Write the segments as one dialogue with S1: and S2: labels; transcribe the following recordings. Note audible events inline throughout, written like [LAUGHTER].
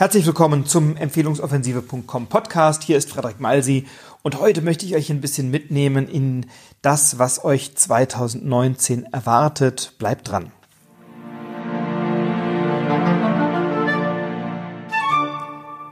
S1: Herzlich willkommen zum Empfehlungsoffensive.com Podcast. Hier ist Frederik Malsi und heute möchte ich euch ein bisschen mitnehmen in das, was euch 2019 erwartet. Bleibt dran.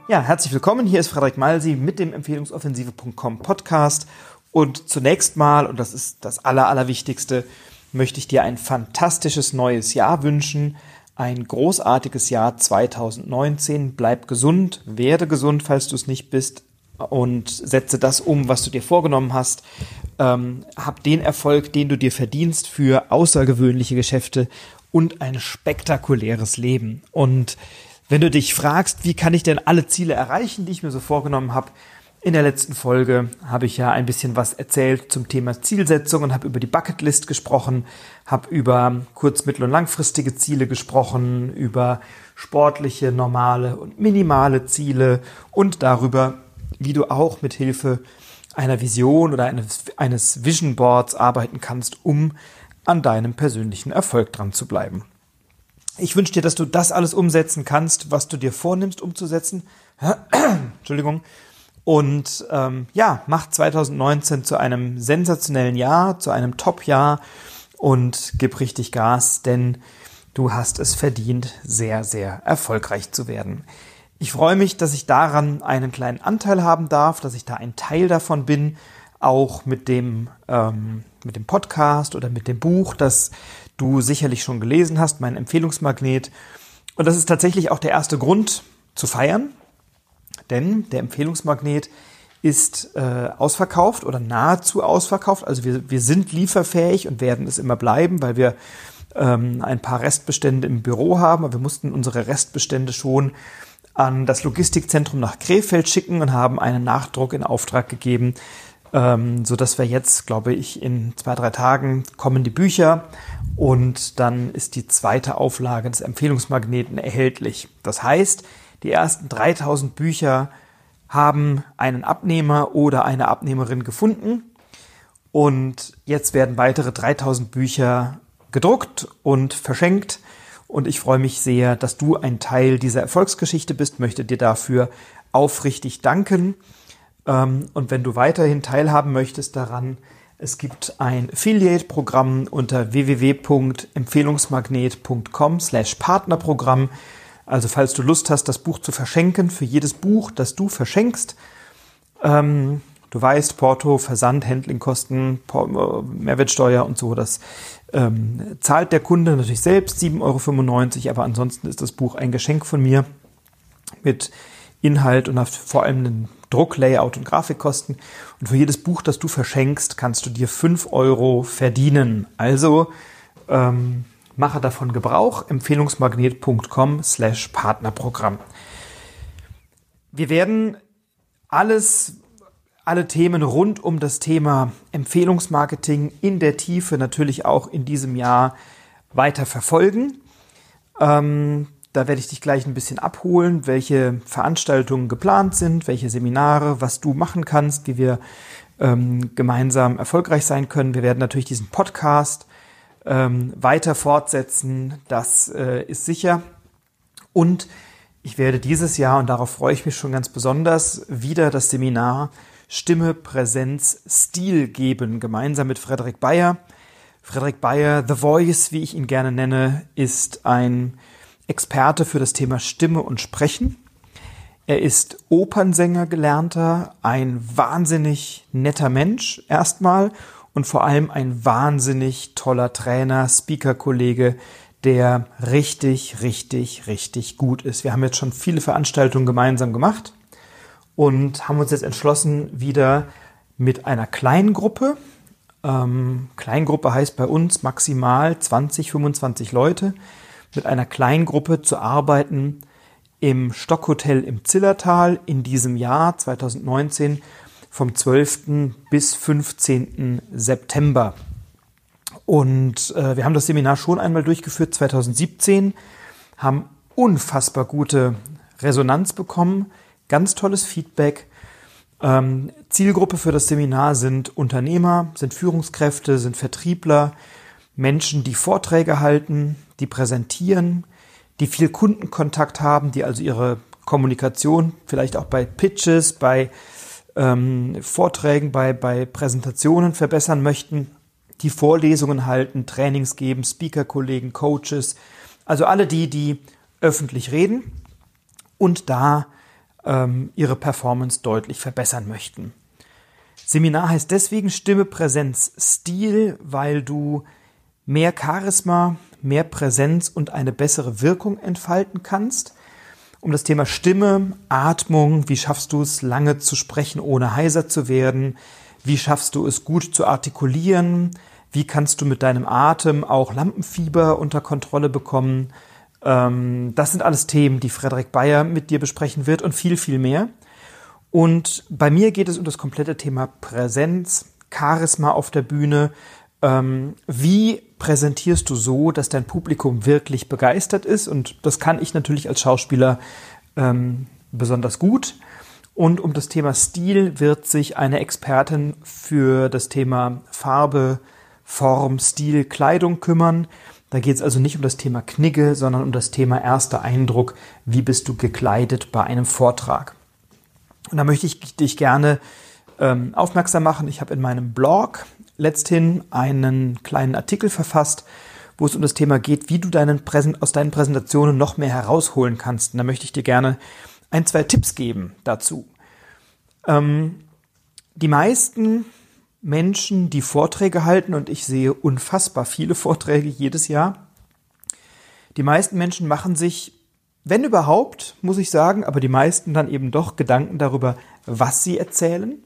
S1: Ja, herzlich willkommen. Hier ist Frederik Malsi mit dem Empfehlungsoffensive.com Podcast. Und zunächst mal, und das ist das Aller, Allerwichtigste, möchte ich dir ein fantastisches neues Jahr wünschen ein großartiges Jahr 2019. Bleib gesund, werde gesund, falls du es nicht bist und setze das um, was du dir vorgenommen hast. Ähm, hab den Erfolg, den du dir verdienst für außergewöhnliche Geschäfte und ein spektakuläres Leben. Und wenn du dich fragst, wie kann ich denn alle Ziele erreichen, die ich mir so vorgenommen habe, in der letzten Folge habe ich ja ein bisschen was erzählt zum Thema Zielsetzung und habe über die Bucketlist gesprochen, habe über kurz-, mittel- und langfristige Ziele gesprochen, über sportliche, normale und minimale Ziele und darüber, wie du auch mit Hilfe einer Vision oder eines, eines Vision Boards arbeiten kannst, um an deinem persönlichen Erfolg dran zu bleiben. Ich wünsche dir, dass du das alles umsetzen kannst, was du dir vornimmst umzusetzen. [CLEARS THROAT] Entschuldigung und ähm, ja, macht 2019 zu einem sensationellen Jahr, zu einem Top-Jahr und gib richtig Gas, denn du hast es verdient, sehr, sehr erfolgreich zu werden. Ich freue mich, dass ich daran einen kleinen Anteil haben darf, dass ich da ein Teil davon bin, auch mit dem, ähm, mit dem Podcast oder mit dem Buch, das du sicherlich schon gelesen hast, mein Empfehlungsmagnet. Und das ist tatsächlich auch der erste Grund zu feiern, denn der Empfehlungsmagnet ist äh, ausverkauft oder nahezu ausverkauft. Also wir, wir sind lieferfähig und werden es immer bleiben, weil wir ähm, ein paar Restbestände im Büro haben. Aber wir mussten unsere Restbestände schon an das Logistikzentrum nach Krefeld schicken und haben einen Nachdruck in Auftrag gegeben, ähm, so dass wir jetzt, glaube ich, in zwei, drei Tagen kommen die Bücher und dann ist die zweite Auflage des Empfehlungsmagneten erhältlich. Das heißt, die ersten 3000 Bücher haben einen Abnehmer oder eine Abnehmerin gefunden. Und jetzt werden weitere 3000 Bücher gedruckt und verschenkt. Und ich freue mich sehr, dass du ein Teil dieser Erfolgsgeschichte bist, möchte dir dafür aufrichtig danken. Ähm, und wenn du weiterhin teilhaben möchtest daran, es gibt ein Affiliate-Programm unter www.empfehlungsmagnet.com slash Partnerprogramm. Also falls du Lust hast, das Buch zu verschenken, für jedes Buch, das du verschenkst, ähm, du weißt, Porto, Versand, Handlingkosten, äh, Mehrwertsteuer und so, das ähm, zahlt der Kunde natürlich selbst 7,95 Euro, aber ansonsten ist das Buch ein Geschenk von mir mit Inhalt und vor allem einen Druck, Layout und Grafikkosten. Und für jedes Buch, das du verschenkst, kannst du dir 5 Euro verdienen. Also ähm, Mache davon Gebrauch. Empfehlungsmagnet.com slash Partnerprogramm. Wir werden alles, alle Themen rund um das Thema Empfehlungsmarketing in der Tiefe natürlich auch in diesem Jahr weiter verfolgen. Ähm, da werde ich dich gleich ein bisschen abholen, welche Veranstaltungen geplant sind, welche Seminare, was du machen kannst, wie wir ähm, gemeinsam erfolgreich sein können. Wir werden natürlich diesen Podcast ähm, weiter fortsetzen, das äh, ist sicher. Und ich werde dieses Jahr, und darauf freue ich mich schon ganz besonders, wieder das Seminar Stimme, Präsenz, Stil geben, gemeinsam mit Frederik Bayer. Frederik Bayer, The Voice, wie ich ihn gerne nenne, ist ein Experte für das Thema Stimme und Sprechen. Er ist Opernsänger gelernter, ein wahnsinnig netter Mensch erstmal und vor allem ein wahnsinnig toller Trainer, Speaker-Kollege, der richtig, richtig, richtig gut ist. Wir haben jetzt schon viele Veranstaltungen gemeinsam gemacht und haben uns jetzt entschlossen, wieder mit einer kleinen Gruppe, ähm, Kleingruppe heißt bei uns maximal 20, 25 Leute, mit einer kleinen Gruppe zu arbeiten im Stockhotel im Zillertal in diesem Jahr 2019 vom 12. bis 15. September. Und äh, wir haben das Seminar schon einmal durchgeführt, 2017, haben unfassbar gute Resonanz bekommen, ganz tolles Feedback. Ähm, Zielgruppe für das Seminar sind Unternehmer, sind Führungskräfte, sind Vertriebler, Menschen, die Vorträge halten, die präsentieren, die viel Kundenkontakt haben, die also ihre Kommunikation, vielleicht auch bei Pitches, bei ähm, Vorträgen, bei, bei Präsentationen verbessern möchten, die Vorlesungen halten, Trainings geben, Speaker-Kollegen, Coaches, also alle die, die öffentlich reden und da ähm, ihre Performance deutlich verbessern möchten. Seminar heißt deswegen Stimme, Präsenz, Stil, weil du mehr Charisma, mehr Präsenz und eine bessere Wirkung entfalten kannst. Um das Thema Stimme, Atmung, wie schaffst du es lange zu sprechen, ohne heiser zu werden? Wie schaffst du es gut zu artikulieren? Wie kannst du mit deinem Atem auch Lampenfieber unter Kontrolle bekommen? Ähm, das sind alles Themen, die Frederik Bayer mit dir besprechen wird und viel, viel mehr. Und bei mir geht es um das komplette Thema Präsenz, Charisma auf der Bühne. Ähm, wie präsentierst du so, dass dein Publikum wirklich begeistert ist? Und das kann ich natürlich als Schauspieler ähm, besonders gut. Und um das Thema Stil wird sich eine Expertin für das Thema Farbe, Form, Stil, Kleidung kümmern. Da geht es also nicht um das Thema Knigge, sondern um das Thema erster Eindruck. Wie bist du gekleidet bei einem Vortrag? Und da möchte ich dich gerne ähm, aufmerksam machen. Ich habe in meinem Blog letzthin einen kleinen Artikel verfasst, wo es um das Thema geht, wie du deinen Präsent aus deinen Präsentationen noch mehr herausholen kannst. Und da möchte ich dir gerne ein, zwei Tipps geben dazu. Ähm, die meisten Menschen, die Vorträge halten, und ich sehe unfassbar viele Vorträge jedes Jahr, die meisten Menschen machen sich wenn überhaupt, muss ich sagen, aber die meisten dann eben doch Gedanken darüber, was sie erzählen.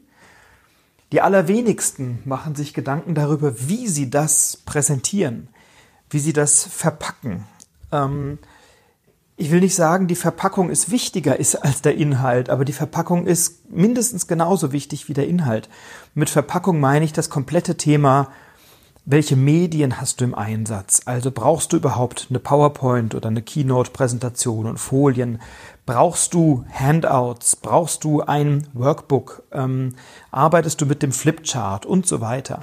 S1: Die allerwenigsten machen sich Gedanken darüber, wie sie das präsentieren, wie sie das verpacken. Ähm, ich will nicht sagen, die Verpackung ist wichtiger ist als der Inhalt, aber die Verpackung ist mindestens genauso wichtig wie der Inhalt. Mit Verpackung meine ich das komplette Thema welche Medien hast du im Einsatz? Also brauchst du überhaupt eine PowerPoint oder eine Keynote-Präsentation und Folien? Brauchst du Handouts? Brauchst du ein Workbook? Ähm, arbeitest du mit dem Flipchart und so weiter?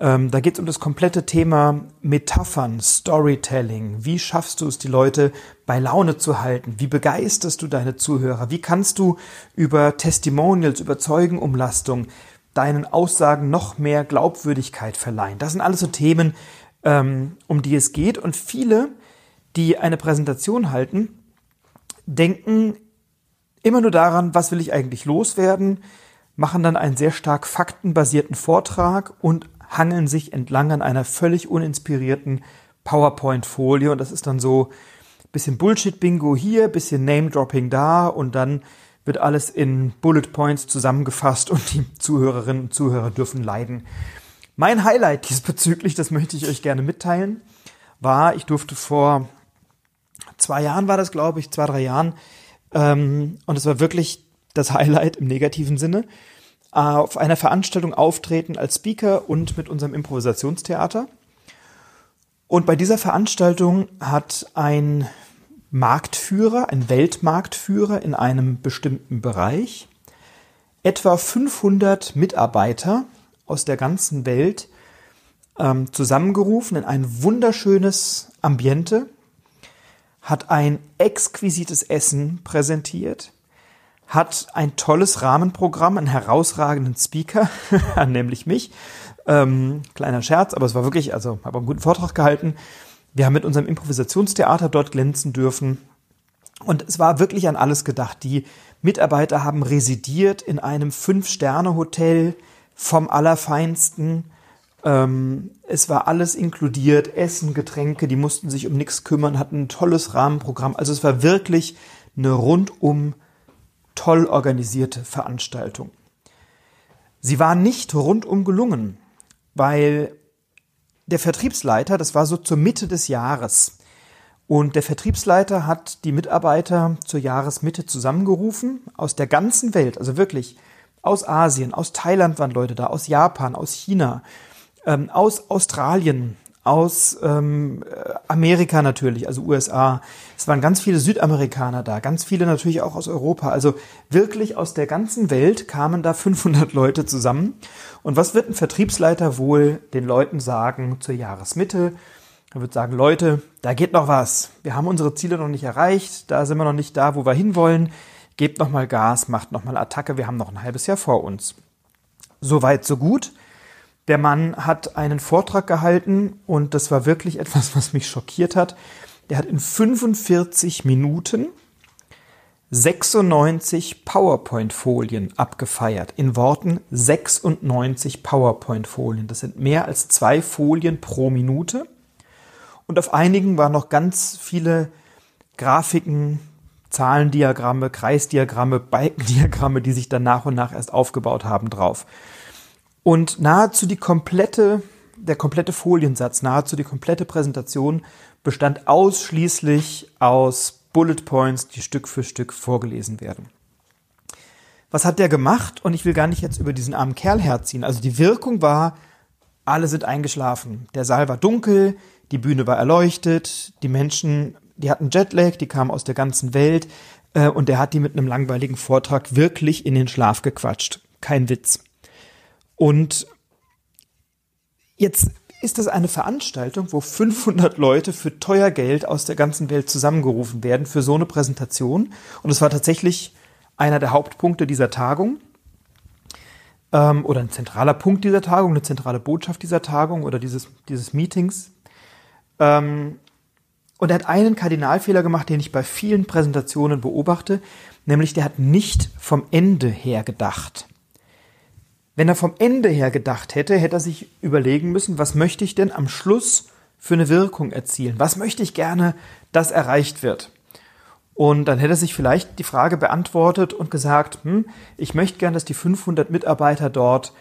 S1: Ähm, da geht es um das komplette Thema Metaphern, Storytelling. Wie schaffst du es, die Leute bei Laune zu halten? Wie begeisterst du deine Zuhörer? Wie kannst du über Testimonials, über Zeugenumlastung deinen Aussagen noch mehr Glaubwürdigkeit verleihen. Das sind alles so Themen, ähm, um die es geht. Und viele, die eine Präsentation halten, denken immer nur daran, was will ich eigentlich loswerden, machen dann einen sehr stark faktenbasierten Vortrag und hangeln sich entlang an einer völlig uninspirierten PowerPoint-Folie. Und das ist dann so bisschen Bullshit-Bingo hier, bisschen Name-Dropping da und dann wird alles in Bullet Points zusammengefasst und die Zuhörerinnen und Zuhörer dürfen leiden. Mein Highlight [LAUGHS] diesbezüglich, das möchte ich euch gerne mitteilen, war, ich durfte vor zwei Jahren war das, glaube ich, zwei, drei Jahren, ähm, und es war wirklich das Highlight im negativen Sinne, äh, auf einer Veranstaltung auftreten als Speaker und mit unserem Improvisationstheater. Und bei dieser Veranstaltung hat ein Marktführer, ein Weltmarktführer in einem bestimmten Bereich, etwa 500 Mitarbeiter aus der ganzen Welt ähm, zusammengerufen in ein wunderschönes Ambiente, hat ein exquisites Essen präsentiert, hat ein tolles Rahmenprogramm, einen herausragenden Speaker, [LAUGHS] nämlich mich. Ähm, kleiner Scherz, aber es war wirklich, also habe einen guten Vortrag gehalten wir haben mit unserem Improvisationstheater dort glänzen dürfen. Und es war wirklich an alles gedacht. Die Mitarbeiter haben residiert in einem Fünf-Sterne-Hotel vom Allerfeinsten. Ähm, es war alles inkludiert, Essen, Getränke, die mussten sich um nichts kümmern, hatten ein tolles Rahmenprogramm. Also es war wirklich eine rundum toll organisierte Veranstaltung. Sie war nicht rundum gelungen, weil der Vertriebsleiter, das war so zur Mitte des Jahres. Und der Vertriebsleiter hat die Mitarbeiter zur Jahresmitte zusammengerufen aus der ganzen Welt, also wirklich aus Asien, aus Thailand waren Leute da, aus Japan, aus China, ähm, aus Australien, aus ähm, Amerika natürlich, also USA. Es waren ganz viele Südamerikaner da, ganz viele natürlich auch aus Europa. Also wirklich aus der ganzen Welt kamen da [LAUGHS] 500 Leute zusammen. Und was wird ein Vertriebsleiter wohl den Leuten sagen zur Jahresmitte? Er wird sagen, Leute, da geht noch was. Wir haben unsere Ziele noch nicht erreicht, da sind wir noch nicht da, wo wir hinwollen. Gebt noch mal Gas, macht noch mal Attacke, wir haben noch ein halbes Jahr vor uns. Soweit, so gut. Der Mann hat einen Vortrag gehalten und das war wirklich [LAUGHS] etwas, was mich schockiert hat. Der hat in 45 Minuten 96 PowerPoint-Folien abgefeiert. In Worten 96 PowerPoint-Folien. Das sind mehr als zwei Folien pro Minute. Und auf einigen waren noch ganz viele Grafiken, Zahlendiagramme, Kreisdiagramme, Balkendiagramme, die sich dann nach und nach erst aufgebaut haben drauf. Und nahezu die komplette, der komplette Foliensatz, nahezu die komplette Präsentation bestand ausschließlich aus Bullet Points, die Stück für Stück vorgelesen werden. Was hat der gemacht? Und ich will gar nicht jetzt über diesen armen Kerl herziehen. Also die Wirkung war, alle sind eingeschlafen. Der Saal war dunkel, die Bühne war erleuchtet, die Menschen, die hatten Jetlag, die kamen aus der ganzen Welt äh, und der hat die mit einem langweiligen Vortrag wirklich in den Schlaf gequatscht. Kein Witz. Und jetzt ist das eine Veranstaltung, wo 500 Leute für teuer Geld aus der ganzen Welt zusammengerufen werden für so eine Präsentation. Und es war tatsächlich einer der Hauptpunkte dieser Tagung ähm, oder ein zentraler Punkt dieser Tagung, eine zentrale Botschaft dieser Tagung oder dieses, dieses Meetings. Ähm, und er hat einen Kardinalfehler gemacht, den ich bei vielen Präsentationen beobachte, nämlich der hat nicht vom Ende her gedacht. Wenn er vom Ende her gedacht hätte, hätte er sich überlegen müssen, was möchte ich denn am Schluss für eine Wirkung erzielen? Was möchte ich gerne, dass erreicht wird? Und dann hätte er sich vielleicht die Frage beantwortet und gesagt, hm, ich möchte gerne, dass die 500 Mitarbeiter dort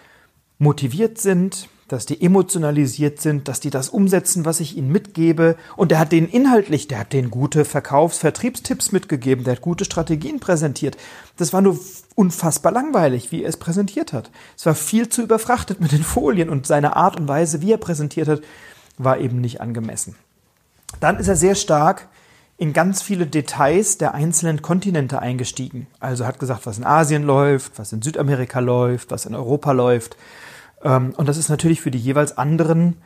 S1: motiviert sind, dass die emotionalisiert sind, dass die das umsetzen, was ich ihnen mitgebe. Und der hat denen inhaltlich, der hat denen gute Verkaufs-, Vertriebstipps mitgegeben, der hat gute Strategien präsentiert. Das war nur unfassbar langweilig, wie er es präsentiert hat. Es war viel zu überfrachtet mit den Folien und seine Art und Weise, wie er präsentiert hat, war eben nicht angemessen. Dann ist er sehr stark in ganz viele Details der einzelnen Kontinente eingestiegen. Also hat gesagt, was in Asien läuft, was in Südamerika läuft, was in Europa läuft und das ist natürlich für die jeweils anderen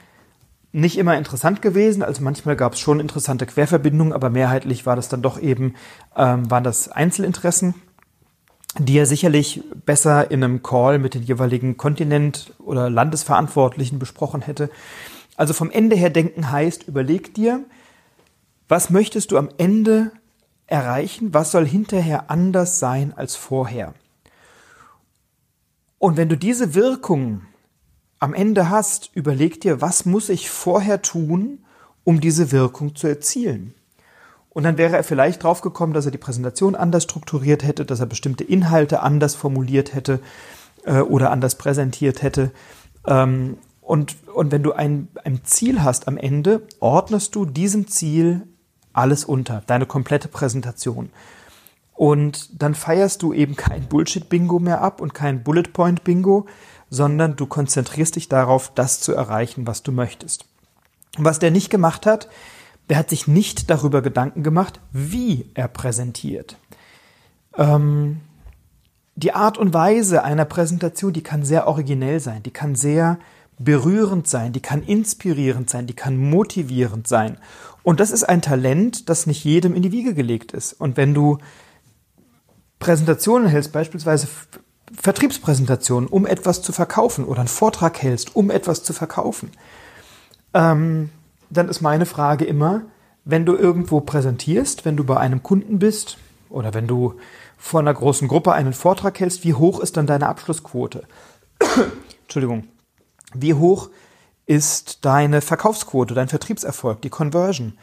S1: nicht immer interessant gewesen. Also manchmal gab es schon interessante Querverbindungen, aber mehrheitlich war das dann doch eben, ähm, waren das Einzelinteressen, die er sicherlich besser in einem Call mit den jeweiligen Kontinent- oder Landesverantwortlichen besprochen hätte. Also vom Ende her denken heißt, überleg dir, was möchtest du am Ende erreichen? Was soll hinterher anders sein als vorher? Und wenn du diese Wirkung am Ende hast, überleg dir, was muss ich vorher tun, um diese Wirkung zu erzielen. Und dann wäre er vielleicht draufgekommen, dass er die Präsentation anders strukturiert hätte, dass er bestimmte Inhalte anders formuliert hätte äh, oder anders präsentiert hätte. Ähm, und, und wenn du ein, ein Ziel hast am Ende, ordnest du diesem Ziel alles unter, deine komplette Präsentation. Und dann feierst du eben kein Bullshit-Bingo mehr ab und kein Bullet-Point-Bingo, sondern du konzentrierst dich darauf, das zu erreichen, was du möchtest. was der nicht gemacht hat, der hat sich nicht darüber Gedanken gemacht, wie er präsentiert. Ähm, die Art und Weise einer Präsentation, die kann sehr originell sein, die kann sehr berührend sein, die kann inspirierend sein, die kann motivierend sein. Und das ist ein Talent, das nicht jedem in die Wiege gelegt ist. Und wenn du Präsentationen hältst, beispielsweise Vertriebspräsentation, um etwas zu verkaufen oder einen Vortrag hältst, um etwas zu verkaufen, ähm, dann ist meine Frage immer, wenn du irgendwo präsentierst, wenn du bei einem Kunden bist oder wenn du vor einer großen Gruppe einen Vortrag hältst, wie hoch ist dann deine Abschlussquote? [COUGHS] Entschuldigung. Wie hoch ist deine Verkaufsquote, dein Vertriebserfolg, die Conversion?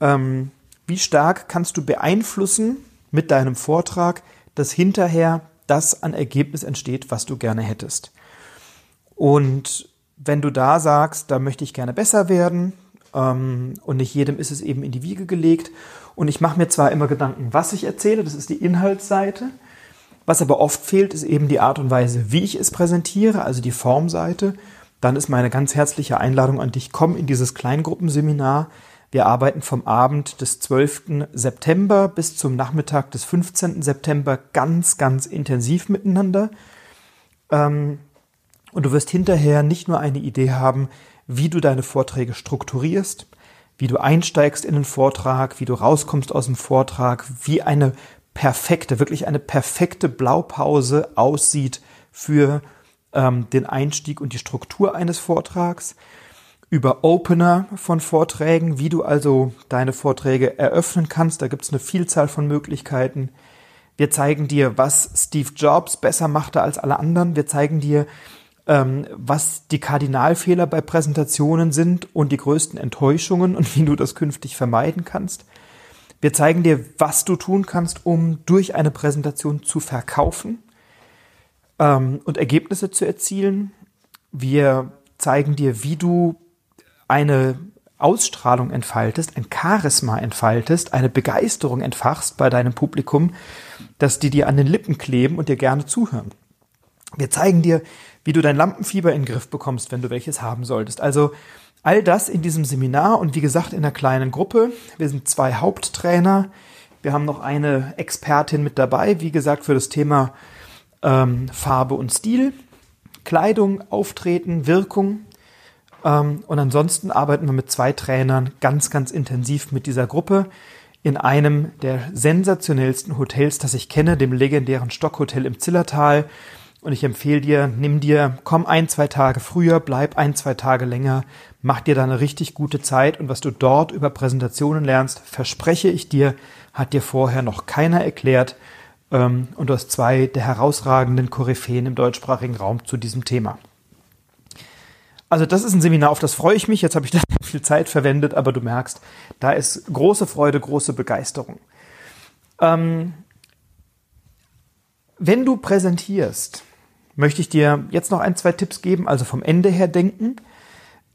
S1: Ähm, wie stark kannst du beeinflussen mit deinem Vortrag, dass hinterher das an Ergebnis entsteht, was du gerne hättest. Und wenn du da sagst, da möchte ich gerne besser werden, ähm, und nicht jedem ist es eben in die Wiege gelegt, und ich mache mir zwar immer Gedanken, was ich erzähle, das ist die Inhaltsseite, was aber oft fehlt, ist eben die Art und Weise, wie ich es präsentiere, also die Formseite. Dann ist meine ganz herzliche Einladung an dich, komm in dieses Kleingruppenseminar. Wir arbeiten vom Abend des 12. September bis zum Nachmittag des 15. September ganz, ganz intensiv miteinander. Ähm, und du wirst hinterher nicht nur eine Idee haben, wie du deine Vorträge strukturierst, wie du einsteigst in den Vortrag, wie du rauskommst aus dem Vortrag, wie eine perfekte, wirklich eine perfekte Blaupause aussieht für ähm, den Einstieg und die Struktur eines Vortrags, über Opener von Vorträgen, wie du also deine Vorträge eröffnen kannst. Da gibt es eine Vielzahl von Möglichkeiten. Wir zeigen dir, was Steve Jobs besser machte als alle anderen. Wir zeigen dir, ähm, was die Kardinalfehler bei Präsentationen sind und die größten Enttäuschungen und wie du das künftig vermeiden kannst. Wir zeigen dir, was du tun kannst, um durch eine Präsentation zu verkaufen ähm, und Ergebnisse zu erzielen. Wir zeigen dir, wie du eine Ausstrahlung entfaltest, ein Charisma entfaltest, eine Begeisterung entfachst bei deinem Publikum, dass die dir an den Lippen kleben und dir gerne zuhören. Wir zeigen dir, wie du dein Lampenfieber in den Griff bekommst, wenn du welches haben solltest. Also all das in diesem Seminar und wie gesagt in einer kleinen Gruppe. Wir sind zwei Haupttrainer. Wir haben noch eine Expertin mit dabei, wie gesagt, für das Thema ähm, Farbe und Stil, Kleidung, Auftreten, Wirkung. Ähm, und ansonsten arbeiten wir mit zwei Trainern ganz, ganz intensiv mit dieser Gruppe in einem der sensationellsten Hotels, das ich kenne, dem legendären Stockhotel im Zillertal. Und ich empfehle dir, nimm dir, komm ein, zwei Tage früher, bleib ein, zwei Tage länger, mach dir da eine richtig gute Zeit und was du dort über Präsentationen lernst, verspreche ich dir, hat dir vorher noch keiner erklärt. Ähm, und du hast zwei der herausragenden Koryphäen im deutschsprachigen Raum zu diesem Thema. Also das ist ein Seminar, auf das freue ich mich. Jetzt habe ich da [LAUGHS] viel Zeit verwendet, aber du merkst, da ist große Freude, große Begeisterung. Ähm, wenn du präsentierst, möchte ich dir jetzt noch ein, zwei Tipps geben, also vom Ende her denken.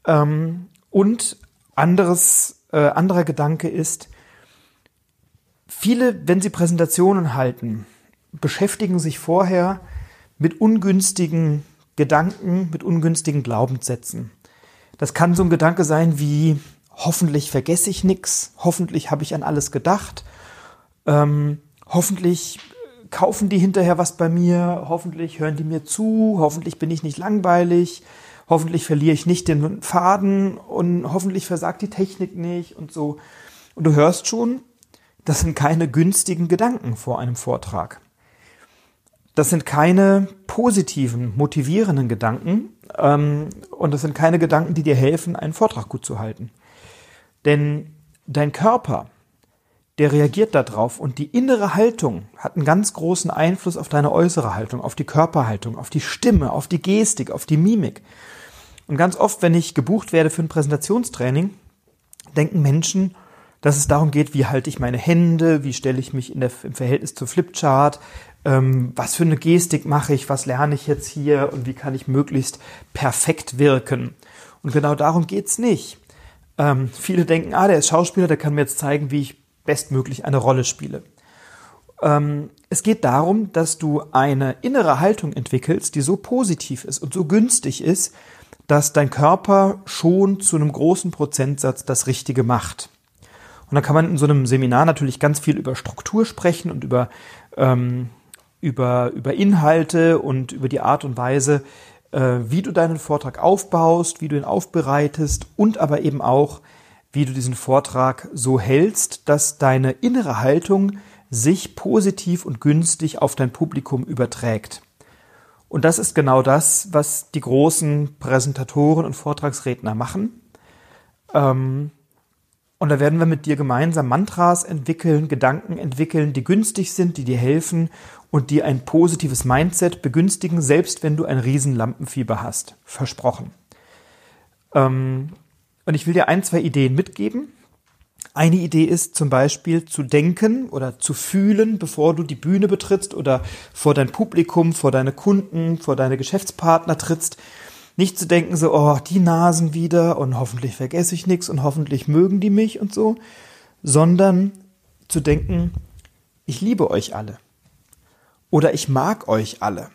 S1: Ähm, und anderes, äh, anderer Gedanke ist, viele, wenn sie Präsentationen halten, beschäftigen sich vorher mit ungünstigen Gedanken, mit ungünstigen Glaubenssätzen. Das kann so ein Gedanke sein wie, hoffentlich vergesse ich nichts, hoffentlich habe ich an alles gedacht, ähm, hoffentlich kaufen die hinterher was bei mir, hoffentlich hören die mir zu, hoffentlich bin ich nicht langweilig, hoffentlich verliere ich nicht den Faden und hoffentlich versagt die Technik nicht und so. Und du hörst schon, das sind keine günstigen Gedanken vor einem Vortrag. Das sind keine positiven, motivierenden Gedanken ähm, und das sind keine Gedanken, die dir helfen, einen Vortrag gut zu halten. Denn dein Körper, der reagiert darauf und die innere Haltung hat einen ganz großen Einfluss auf deine äußere Haltung, auf die Körperhaltung, auf die Stimme, auf die Gestik, auf die Mimik. Und ganz oft, wenn ich gebucht werde für ein Präsentationstraining, denken Menschen, dass es darum geht, wie halte ich meine Hände, wie stelle ich mich in der, im Verhältnis zur Flipchart, ähm, was für eine Gestik mache ich, was lerne ich jetzt hier und wie kann ich möglichst perfekt wirken. Und genau darum geht's nicht. Ähm, viele denken, ah, der ist Schauspieler, der kann mir jetzt zeigen, wie ich bestmöglich eine Rolle spiele. Ähm, es geht darum, dass du eine innere Haltung entwickelst, die so positiv ist und so günstig ist, dass dein Körper schon zu einem großen Prozentsatz das Richtige macht. Und dann kann man in so einem Seminar natürlich ganz viel über Struktur sprechen und über ähm, über, über Inhalte und über die Art und Weise, äh, wie du deinen Vortrag aufbaust, wie du ihn aufbereitest und aber eben auch, wie du diesen Vortrag so hältst, dass deine innere Haltung sich positiv und günstig auf dein Publikum überträgt. Und das ist genau das, was die großen Präsentatoren und Vortragsredner machen. Ähm, und da werden wir mit dir gemeinsam Mantras entwickeln, Gedanken entwickeln, die günstig sind, die dir helfen und die ein positives Mindset begünstigen, selbst wenn du ein Riesenlampenfieber hast. Versprochen. Ähm, und ich will dir ein, zwei Ideen mitgeben. Eine Idee ist zum Beispiel zu denken oder zu fühlen, bevor du die Bühne betrittst oder vor dein Publikum, vor deine Kunden, vor deine Geschäftspartner trittst nicht zu denken so, oh, die Nasen wieder und hoffentlich vergesse ich nichts und hoffentlich mögen die mich und so, sondern zu denken, ich liebe euch alle. Oder ich mag euch alle.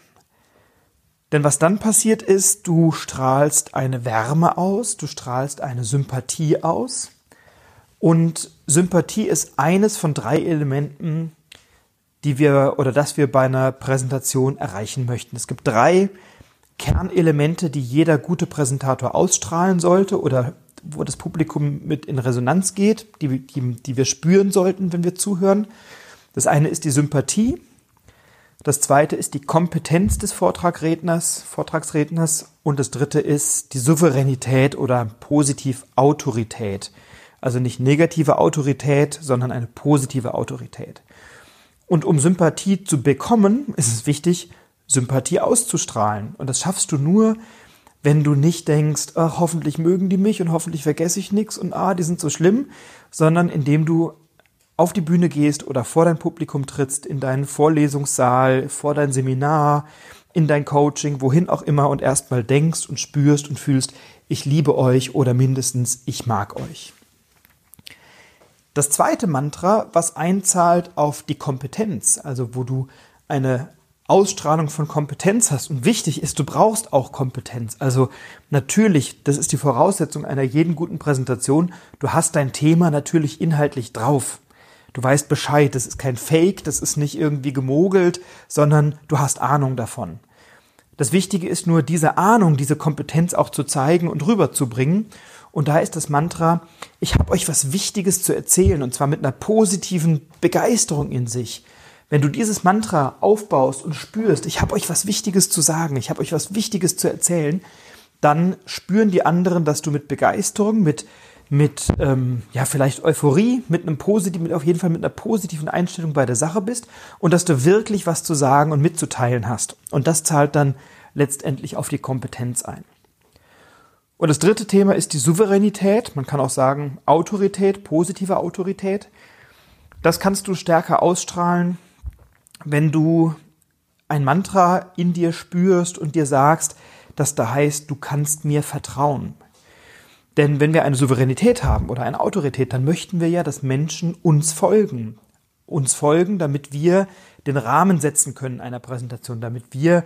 S1: Denn was dann passiert ist, du strahlst eine Wärme aus, du strahlst eine Sympathie aus. Und Sympathie ist eines von drei Elementen, die wir oder das wir bei einer Präsentation erreichen möchten. Es gibt drei Kernelemente, die jeder gute Präsentator ausstrahlen sollte oder wo das Publikum mit in Resonanz geht, die, die, die wir spüren sollten, wenn wir zuhören. Das eine ist die Sympathie. Das zweite ist die Kompetenz des Vortragredners, Vortragsredners. Und das dritte ist die Souveränität oder positiv Autorität. Also nicht negative Autorität, sondern eine positive Autorität. Und um Sympathie zu bekommen, ist es wichtig, Sympathie auszustrahlen. Und das schaffst du nur, wenn du nicht denkst, ach, hoffentlich mögen die mich und hoffentlich vergesse ich nichts und ah, die sind so schlimm, sondern indem du auf die Bühne gehst oder vor dein Publikum trittst, in deinen Vorlesungssaal, vor dein Seminar, in dein Coaching, wohin auch immer und erstmal denkst und spürst und fühlst, ich liebe euch oder mindestens ich mag euch. Das zweite Mantra, was einzahlt auf die Kompetenz, also wo du eine Ausstrahlung von Kompetenz hast. Und wichtig ist, du brauchst auch Kompetenz. Also natürlich, das ist die Voraussetzung einer jeden guten Präsentation. Du hast dein Thema natürlich inhaltlich drauf. Du weißt Bescheid. Das ist kein Fake, das ist nicht irgendwie gemogelt, sondern du hast Ahnung davon. Das Wichtige ist nur, diese Ahnung, diese Kompetenz auch zu zeigen und rüberzubringen. Und da ist das Mantra, ich habe euch was Wichtiges zu erzählen, und zwar mit einer positiven Begeisterung in sich. Wenn du dieses Mantra aufbaust und spürst, ich habe euch was Wichtiges zu sagen, ich habe euch was Wichtiges zu erzählen, dann spüren die anderen, dass du mit Begeisterung, mit mit ähm, ja vielleicht Euphorie, mit einem positiven, auf jeden Fall mit einer positiven Einstellung bei der Sache bist und dass du wirklich was zu sagen und mitzuteilen hast. Und das zahlt dann letztendlich auf die Kompetenz ein. Und das dritte Thema ist die Souveränität. Man kann auch sagen Autorität, positive Autorität. Das kannst du stärker ausstrahlen, wenn du ein Mantra in dir spürst und dir sagst, dass da heißt, du kannst mir vertrauen. Denn wenn wir eine Souveränität haben oder eine Autorität, dann möchten wir ja, dass Menschen uns folgen. Uns folgen, damit wir den Rahmen setzen können einer Präsentation, damit wir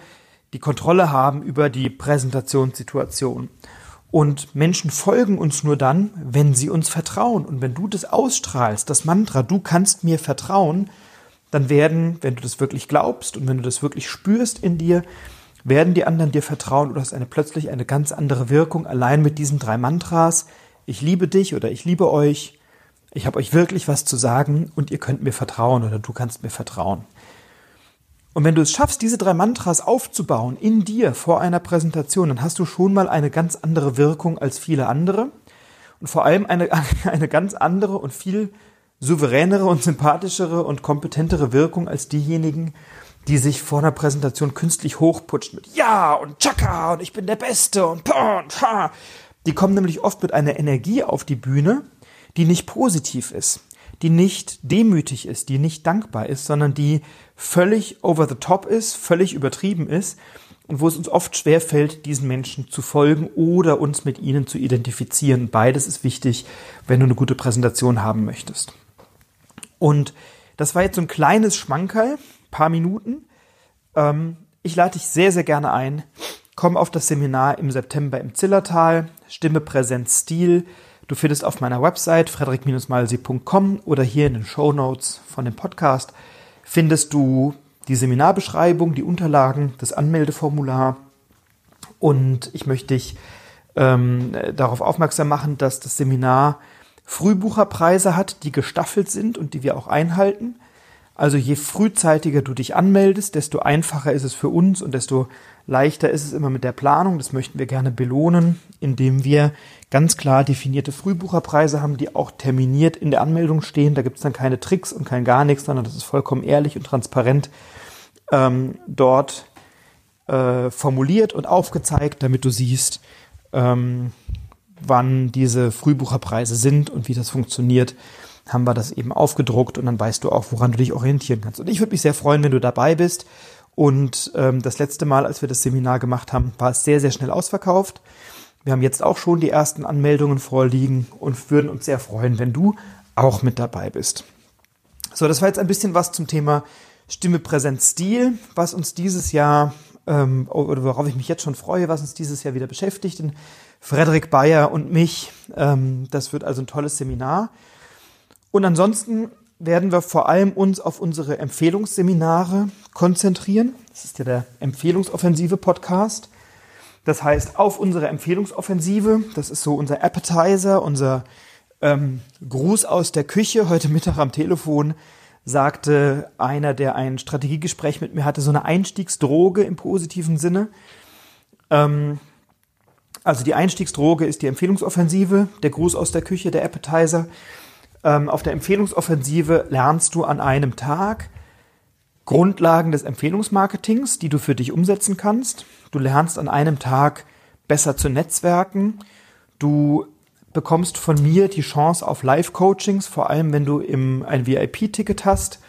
S1: die Kontrolle haben über die Präsentationssituation. Und Menschen folgen uns nur dann, wenn sie uns vertrauen. Und wenn du das ausstrahlst, das Mantra, du kannst mir vertrauen, dann werden, wenn du das wirklich glaubst und wenn du das wirklich spürst in dir, werden die anderen dir vertrauen oder hast eine plötzlich eine ganz andere Wirkung allein mit diesen drei Mantras. Ich liebe dich oder ich liebe euch. Ich habe euch wirklich was zu sagen und ihr könnt mir vertrauen oder du kannst mir vertrauen. Und wenn du es schaffst, diese drei Mantras aufzubauen in dir vor einer Präsentation, dann hast du schon mal eine ganz andere Wirkung als viele andere und vor allem eine, [LAUGHS] eine ganz andere und viel souveränere und sympathischere und kompetentere Wirkung als diejenigen, die sich vor einer Präsentation künstlich hochputschen mit Ja und Chaka und ich bin der Beste und und Ha. Die kommen nämlich oft mit einer Energie auf die Bühne, die nicht positiv ist, die nicht demütig ist, die nicht dankbar ist, sondern die völlig over the top ist, völlig übertrieben ist und wo es uns oft schwer fällt, diesen Menschen zu folgen oder uns mit ihnen zu identifizieren. Beides ist wichtig, wenn du eine gute Präsentation haben möchtest. Und das war jetzt so ein kleines Schmankerl, paar Minuten. Ähm, ich lade dich sehr, sehr gerne ein. Komm auf das Seminar im September im Zillertal. Stimme, Präsenz, Stil. Du findest auf meiner Website frederik-malsi.com oder hier in den Show Notes von dem Podcast findest du die Seminarbeschreibung, die Unterlagen, das Anmeldeformular. Und ich möchte dich ähm, darauf aufmerksam machen, dass das Seminar Frühbucherpreise hat, die gestaffelt sind und die wir auch einhalten. Also je frühzeitiger du dich anmeldest, desto einfacher ist es für uns und desto leichter ist es immer mit der Planung. Das möchten wir gerne belohnen, indem wir ganz klar definierte Frühbucherpreise haben, die auch terminiert in der Anmeldung stehen. Da gibt es dann keine Tricks und kein gar nichts, sondern das ist vollkommen ehrlich und transparent ähm, dort äh, formuliert und aufgezeigt, damit du siehst, ähm, wann diese Frühbucherpreise sind und wie das funktioniert, haben wir das eben aufgedruckt und dann weißt du auch, woran du dich orientieren kannst. Und ich würde mich sehr freuen, wenn du dabei bist. Und ähm, das letzte Mal, als wir das Seminar gemacht haben, war es sehr, sehr schnell ausverkauft. Wir haben jetzt auch schon die ersten Anmeldungen vorliegen und würden uns sehr freuen, wenn du auch mit dabei bist. So, das war jetzt ein bisschen was zum Thema Stimme, Präsenz, Stil, was uns dieses Jahr, ähm, oder worauf ich mich jetzt schon freue, was uns dieses Jahr wieder beschäftigt. In Frederik Bayer und mich. Ähm, das wird also ein tolles Seminar. Und ansonsten werden wir vor allem uns auf unsere Empfehlungsseminare konzentrieren. Das ist ja der Empfehlungsoffensive Podcast. Das heißt, auf unsere Empfehlungsoffensive, das ist so unser Appetizer, unser ähm, Gruß aus der Küche heute Mittag am Telefon, sagte einer, der ein Strategiegespräch mit mir hatte, so eine Einstiegsdroge im positiven Sinne. Ähm, also die Einstiegsdroge ist die Empfehlungsoffensive, der Gruß aus der Küche, der Appetizer. Ähm, auf der Empfehlungsoffensive lernst du an einem Tag Grundlagen des Empfehlungsmarketings, die du für dich umsetzen kannst. Du lernst an einem Tag besser zu netzwerken. Du bekommst von mir die Chance auf Live-Coachings, vor allem wenn du im, ein VIP-Ticket hast.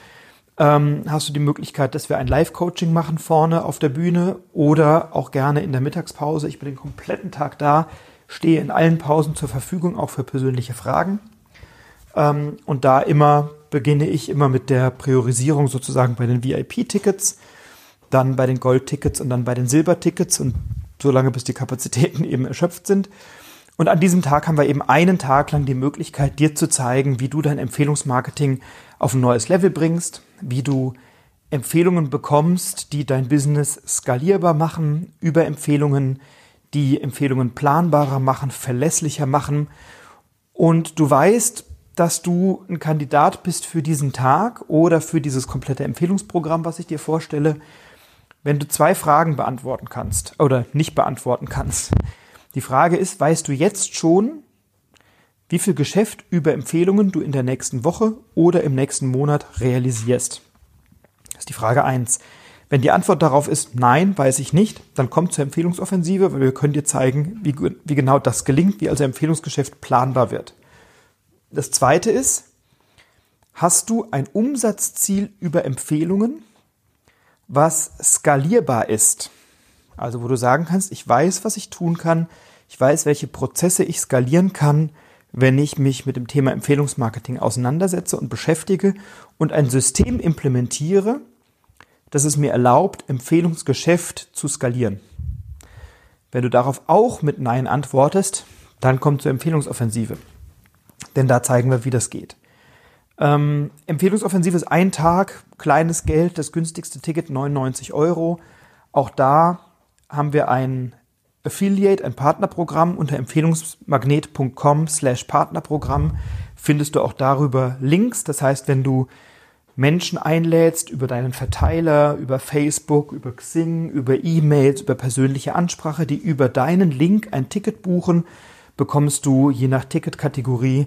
S1: Ähm, hast du die Möglichkeit, dass wir ein Live-Coaching machen vorne auf der Bühne oder auch gerne in der Mittagspause. Ich bin den kompletten Tag da, stehe in allen Pausen zur Verfügung, auch für persönliche Fragen. Ähm, und da immer beginne ich immer mit der Priorisierung sozusagen bei den VIP-Tickets, dann bei den Gold-Tickets und dann bei den Silber-Tickets und solange bis die Kapazitäten [LAUGHS] eben erschöpft sind. Und an diesem Tag haben wir eben einen Tag lang die Möglichkeit, dir zu zeigen, wie du dein Empfehlungsmarketing auf ein neues Level bringst, wie du Empfehlungen bekommst, die dein Business skalierbar machen, über Empfehlungen, die Empfehlungen planbarer machen, verlässlicher machen. Und du weißt, dass du ein Kandidat bist für diesen Tag oder für dieses komplette Empfehlungsprogramm, was ich dir vorstelle, wenn du zwei Fragen beantworten kannst oder nicht beantworten kannst. Die Frage ist, weißt du jetzt schon, wie viel Geschäft über Empfehlungen du in der nächsten Woche oder im nächsten Monat realisierst? Das ist die Frage eins. Wenn die Antwort darauf ist, nein, weiß ich nicht, dann komm zur Empfehlungsoffensive, weil wir können dir zeigen, wie, wie genau das gelingt, wie also Empfehlungsgeschäft planbar wird. Das zweite ist, hast du ein Umsatzziel über Empfehlungen, was skalierbar ist? Also wo du sagen kannst, ich weiß, was ich tun kann, ich weiß, welche Prozesse ich skalieren kann, wenn ich mich mit dem Thema Empfehlungsmarketing auseinandersetze und beschäftige und ein System implementiere, das es mir erlaubt, Empfehlungsgeschäft zu skalieren. Wenn du darauf auch mit Nein antwortest, dann kommt zur Empfehlungsoffensive denn da zeigen wir, wie das geht. Ähm, Empfehlungsoffensive ist ein Tag, kleines Geld, das günstigste Ticket 99 Euro. Auch da haben wir ein Affiliate, ein Partnerprogramm unter empfehlungsmagnet.com slash Partnerprogramm findest du auch darüber Links. Das heißt, wenn du Menschen einlädst über deinen Verteiler, über Facebook, über Xing, über E-Mails, über persönliche Ansprache, die über deinen Link ein Ticket buchen, bekommst du je nach Ticketkategorie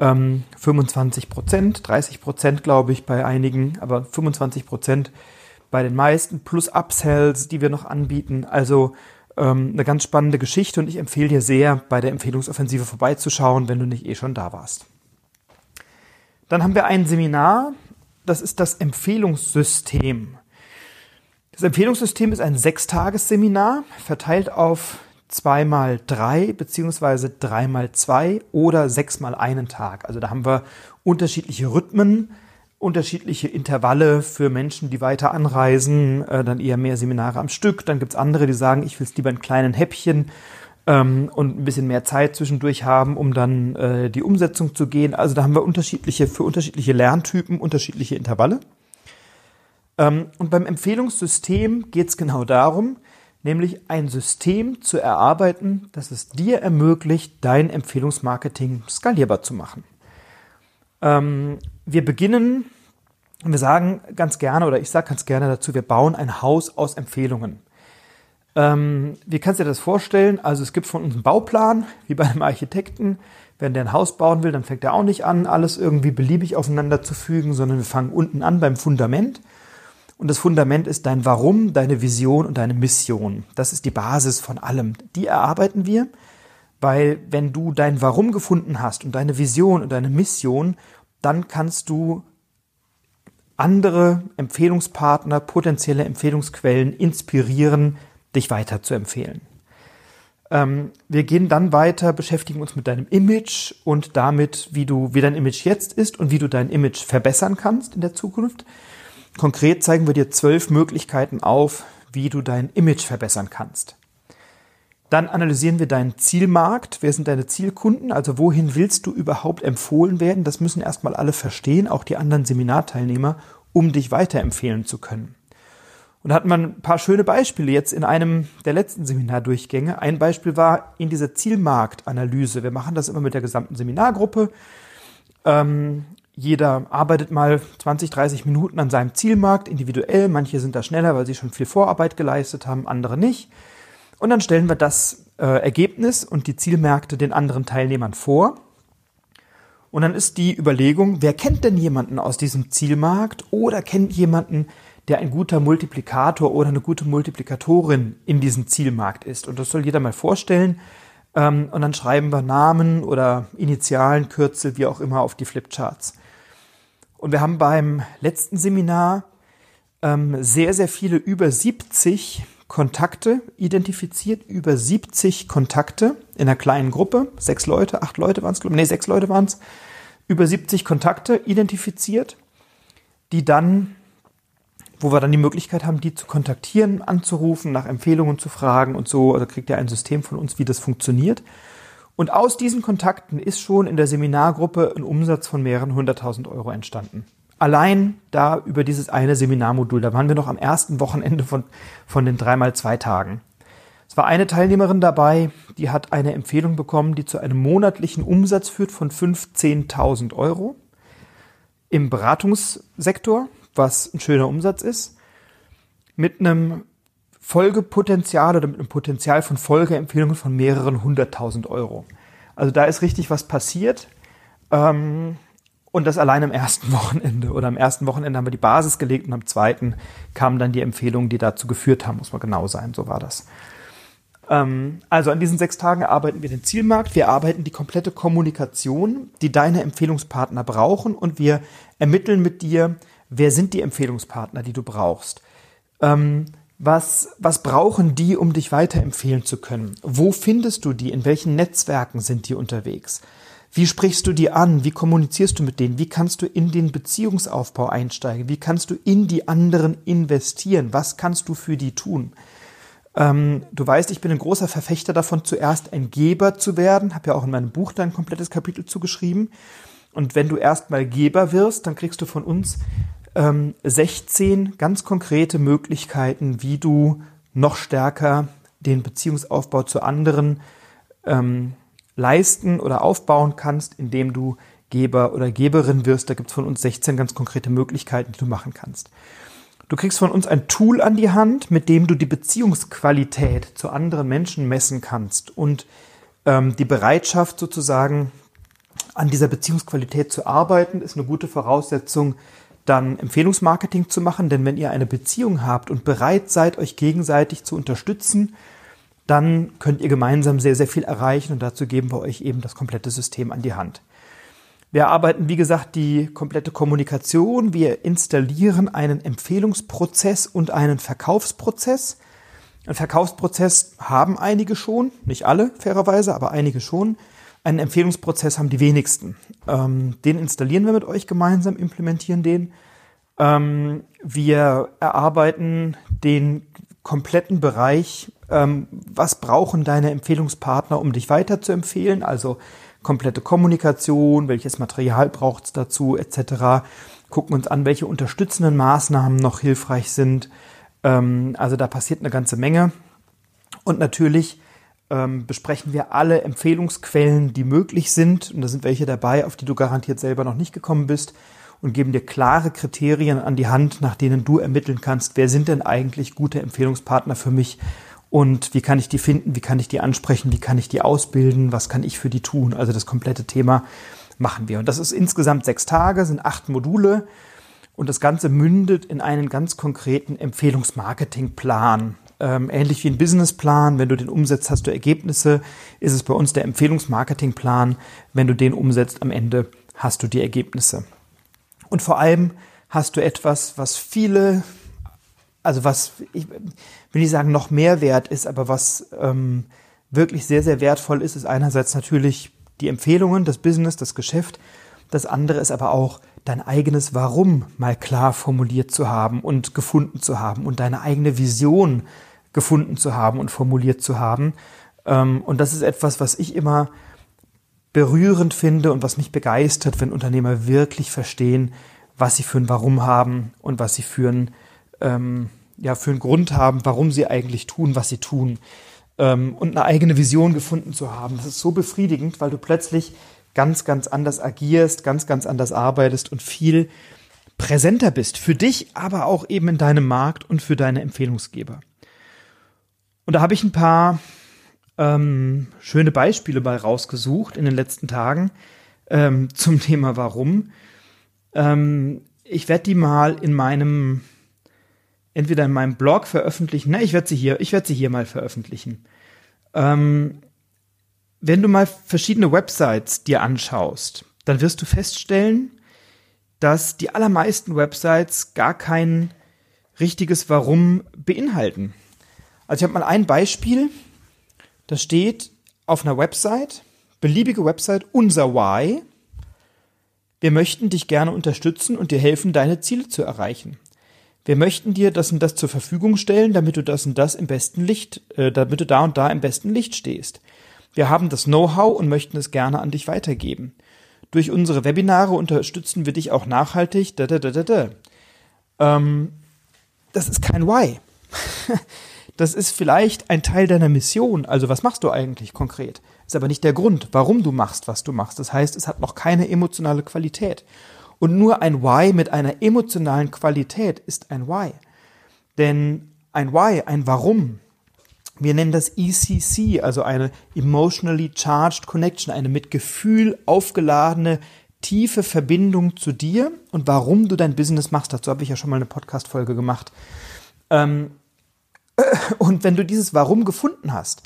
S1: ähm, 25 Prozent, 30 Prozent glaube ich bei einigen, aber 25 Prozent bei den meisten plus Upsells, die wir noch anbieten. Also ähm, eine ganz spannende Geschichte und ich empfehle dir sehr, bei der Empfehlungsoffensive vorbeizuschauen, wenn du nicht eh schon da warst. Dann haben wir ein Seminar, das ist das Empfehlungssystem. Das Empfehlungssystem ist ein Sechstagesseminar, verteilt auf zweimal drei beziehungsweise dreimal zwei oder sechsmal einen Tag. Also da haben wir unterschiedliche Rhythmen, unterschiedliche Intervalle für Menschen, die weiter anreisen, äh, dann eher mehr Seminare am Stück. Dann gibt's andere, die sagen, ich will es lieber in kleinen Häppchen ähm, und ein bisschen mehr Zeit zwischendurch haben, um dann äh, die Umsetzung zu gehen. Also da haben wir unterschiedliche, für unterschiedliche Lerntypen unterschiedliche Intervalle. Ähm, und beim Empfehlungssystem geht's genau darum, nämlich ein System zu erarbeiten, das es dir ermöglicht, dein Empfehlungsmarketing skalierbar zu machen. Ähm, wir beginnen, wir sagen ganz gerne, oder ich sage ganz gerne dazu, wir bauen ein Haus aus Empfehlungen. Ähm, wie kannst du dir das vorstellen? Also es gibt von uns einen Bauplan, wie bei einem Architekten. Wenn der ein Haus bauen will, dann fängt er auch nicht an, alles irgendwie beliebig aufeinander zu fügen, sondern wir fangen unten an beim Fundament und das Fundament ist dein Warum, deine Vision und deine Mission. Das ist die Basis von allem. Die erarbeiten wir, weil wenn du dein Warum gefunden hast und deine Vision und deine Mission, dann kannst du andere Empfehlungspartner, potenzielle Empfehlungsquellen inspirieren, dich weiter zu empfehlen. Ähm, wir gehen dann weiter, beschäftigen uns mit deinem Image und damit, wie du, wie dein Image jetzt ist und wie du dein Image verbessern kannst in der Zukunft. Konkret zeigen wir dir zwölf Möglichkeiten auf, wie du dein Image verbessern kannst. Dann analysieren wir deinen Zielmarkt. Wer sind deine Zielkunden? Also wohin willst du überhaupt empfohlen werden? Das müssen erstmal alle verstehen, auch die anderen Seminarteilnehmer, um dich weiterempfehlen zu können. Und da hatten wir ein paar schöne Beispiele jetzt in einem der letzten Seminardurchgänge. Ein Beispiel war in dieser Zielmarktanalyse. Wir machen das immer mit der gesamten Seminargruppe. Ähm, jeder arbeitet mal 20, 30 Minuten an seinem Zielmarkt individuell. Manche sind da schneller, weil sie schon viel Vorarbeit geleistet haben, andere nicht. Und dann stellen wir das äh, Ergebnis und die Zielmärkte den anderen Teilnehmern vor. Und dann ist die Überlegung, wer kennt denn jemanden aus diesem Zielmarkt oder kennt jemanden, der ein guter Multiplikator oder eine gute Multiplikatorin in diesem Zielmarkt ist. Und das soll jeder mal vorstellen. Ähm, und dann schreiben wir Namen oder Initialen, Kürzel, wie auch immer, auf die Flipcharts. Und wir haben beim letzten Seminar ähm, sehr, sehr viele, über 70 Kontakte identifiziert, über 70 Kontakte in einer kleinen Gruppe, sechs Leute, acht Leute waren es, nee, sechs Leute waren es, über 70 Kontakte identifiziert, die dann wo wir dann die Möglichkeit haben, die zu kontaktieren, anzurufen, nach Empfehlungen zu fragen und so. Also kriegt ihr ein System von uns, wie das funktioniert. Und aus diesen Kontakten ist schon in der Seminargruppe ein Umsatz von mehreren hunderttausend Euro entstanden. Allein da über dieses eine Seminarmodul. Da waren wir noch am ersten Wochenende von, von den dreimal zwei Tagen. Es war eine Teilnehmerin dabei, die hat eine Empfehlung bekommen, die zu einem monatlichen Umsatz führt von 15.000 Euro im Beratungssektor was ein schöner Umsatz ist, mit einem Folgepotenzial oder mit einem Potenzial von Folgeempfehlungen von mehreren hunderttausend Euro. Also da ist richtig was passiert. Ähm, und das allein am ersten [LAUGHS] Wochenende. Oder am ersten Wochenende haben wir die Basis gelegt und am zweiten kamen dann die Empfehlungen, die dazu geführt haben, muss man genau sein. So war das. Ähm, also an diesen sechs Tagen arbeiten wir den Zielmarkt. Wir arbeiten die komplette Kommunikation, die deine Empfehlungspartner brauchen und wir ermitteln mit dir, wer sind die Empfehlungspartner, die du brauchst? Ähm, was, was brauchen die, um dich weiterempfehlen zu können? Wo findest du die? In welchen Netzwerken sind die unterwegs? Wie sprichst du die an? Wie kommunizierst du mit denen? Wie kannst du in den Beziehungsaufbau einsteigen? Wie kannst du in die anderen investieren? Was kannst du für die tun? Ähm, du weißt, ich bin ein großer Verfechter davon, zuerst ein Geber zu werden. Habe ja auch in meinem Buch da ein komplettes Kapitel zugeschrieben. Und wenn du erstmal Geber wirst, dann kriegst du von uns ähm, 16 ganz konkrete Möglichkeiten, wie du noch stärker den Beziehungsaufbau zu anderen ähm, leisten oder aufbauen kannst, indem du Geber oder Geberin wirst. Da gibt es von uns 16 ganz konkrete Möglichkeiten, die du machen kannst. Du kriegst von uns ein Tool an die Hand, mit dem du die Beziehungsqualität zu anderen Menschen messen kannst und ähm, die Bereitschaft sozusagen an dieser Beziehungsqualität zu arbeiten, ist eine gute Voraussetzung, dann Empfehlungsmarketing zu machen, denn wenn ihr eine Beziehung habt und bereit seid, euch gegenseitig zu unterstützen, dann könnt ihr gemeinsam sehr, sehr viel erreichen und dazu geben wir euch eben das komplette System an die Hand. Wir arbeiten, wie gesagt, die komplette Kommunikation. Wir installieren einen Empfehlungsprozess und einen Verkaufsprozess. Ein Verkaufsprozess haben einige schon, nicht alle fairerweise, aber einige schon. Einen Empfehlungsprozess haben die wenigsten. Ähm, den installieren wir mit euch gemeinsam, implementieren den. Ähm, wir erarbeiten den kompletten Bereich, ähm, was brauchen deine Empfehlungspartner, um dich weiter zu empfehlen, also komplette Kommunikation, welches Material braucht es dazu, etc. Gucken uns an, welche unterstützenden Maßnahmen noch hilfreich sind. Ähm, also da passiert eine ganze Menge. Und natürlich ähm, besprechen wir alle Empfehlungsquellen, die möglich sind. Und da sind welche dabei, auf die du garantiert selber noch nicht gekommen bist. Und geben dir klare Kriterien an die Hand, nach denen du ermitteln kannst, wer sind denn eigentlich gute Empfehlungspartner für mich und wie kann ich die finden, wie kann ich die ansprechen, wie kann ich die ausbilden, was kann ich für die tun. Also das komplette Thema machen wir. Und das ist insgesamt sechs Tage, sind acht Module. Und das Ganze mündet in einen ganz konkreten Empfehlungsmarketingplan ähm, ähnlich wie ein Businessplan. Wenn du den umsetzt, hast du Ergebnisse. Ist es bei uns der Empfehlungsmarketingplan. Wenn du den umsetzt, am Ende hast du die Ergebnisse. Und vor allem hast du etwas, was viele, also was, ich will nicht sagen, noch mehr wert ist, aber was ähm, wirklich sehr, sehr wertvoll ist, ist einerseits natürlich die Empfehlungen, das Business, das Geschäft. Das andere ist aber auch dein eigenes Warum mal klar formuliert zu haben und gefunden zu haben und deine eigene Vision gefunden zu haben und formuliert zu haben. Ähm, und das ist etwas, was ich immer berührend finde und was mich begeistert, wenn Unternehmer wirklich verstehen, was sie für ein Warum haben und was sie für ein, ähm, ja, für einen Grund haben, warum sie eigentlich tun, was sie tun. Ähm, und eine eigene Vision gefunden zu haben. Das ist so befriedigend, weil du plötzlich ganz, ganz anders agierst, ganz, ganz anders arbeitest und viel präsenter bist. Für dich, aber auch eben in deinem Markt und für deine Empfehlungsgeber. Und da habe ich ein paar ähm, schöne Beispiele mal rausgesucht in den letzten Tagen ähm, [LAUGHS] zum Thema Warum. Ähm, ich werde die mal in meinem, entweder in meinem Blog veröffentlichen, ne, ich werde sie hier, ich werde sie hier mal veröffentlichen. Ähm, wenn du mal verschiedene Websites dir anschaust, dann wirst du feststellen, dass die allermeisten Websites gar kein richtiges Warum beinhalten. Also ich habe mal ein Beispiel, da steht auf einer Website, beliebige Website, unser Why. Wir möchten dich gerne unterstützen und dir helfen, deine Ziele zu erreichen. Wir möchten dir das und das zur Verfügung stellen, damit du das und das im besten Licht, äh, damit du da und da im besten Licht stehst. Wir haben das Know-how und möchten es gerne an dich weitergeben. Durch unsere Webinare unterstützen wir dich auch nachhaltig. Da, da, da, da, da. Ähm, das ist kein Why. [LAUGHS] Das ist vielleicht ein Teil deiner Mission. Also was machst du eigentlich konkret? Ist aber nicht der Grund, warum du machst, was du machst. Das heißt, es hat noch keine emotionale Qualität. Und nur ein Why mit einer emotionalen Qualität ist ein Why. Denn ein Why, ein Warum, wir nennen das ECC, also eine Emotionally Charged Connection, eine mit Gefühl aufgeladene tiefe Verbindung zu dir und warum du dein Business machst. Dazu habe ich ja schon mal eine Podcast-Folge gemacht. Ähm, [CLEARS THROAT] und wenn du dieses Warum gefunden hast,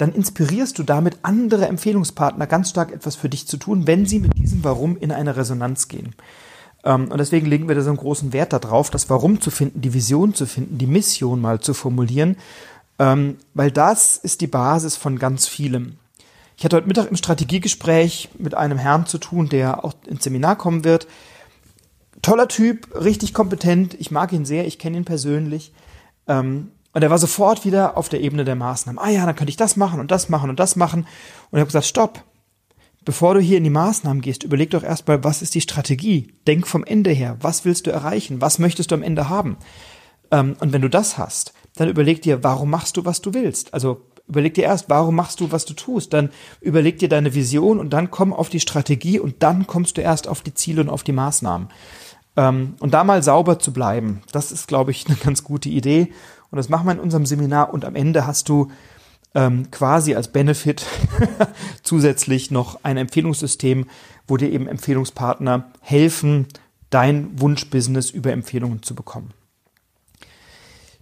S1: dann inspirierst du damit andere Empfehlungspartner ganz stark etwas für dich zu tun, wenn sie mit diesem Warum in eine Resonanz gehen. Ähm, und deswegen legen wir da so einen großen Wert darauf, das Warum zu finden, die Vision zu finden, die Mission mal zu formulieren, ähm, weil das ist die Basis von ganz vielem. Ich hatte heute Mittag im Strategiegespräch mit einem Herrn zu tun, der auch ins Seminar kommen wird. Toller Typ, richtig kompetent, ich mag ihn sehr, ich kenne ihn persönlich. Ähm, und er war sofort wieder auf der Ebene der Maßnahmen. Ah ja, dann könnte ich das machen und das machen und das machen. Und ich habe gesagt, stopp. Bevor du hier in die Maßnahmen gehst, überleg doch erstmal, was ist die Strategie? Denk vom Ende her. Was willst du erreichen? Was möchtest du am Ende haben? Ähm, und wenn du das hast, dann überleg dir, warum machst du, was du willst? Also überleg dir erst, warum machst du, was du tust? Dann überleg dir deine Vision und dann komm auf die Strategie und dann kommst du erst auf die Ziele und auf die Maßnahmen. Ähm, und da mal sauber zu bleiben, das ist, glaube ich, eine ganz gute Idee. Und das machen wir in unserem Seminar und am Ende hast du ähm, quasi als Benefit [LAUGHS] zusätzlich noch ein Empfehlungssystem, wo dir eben Empfehlungspartner helfen, dein Wunschbusiness über Empfehlungen zu bekommen.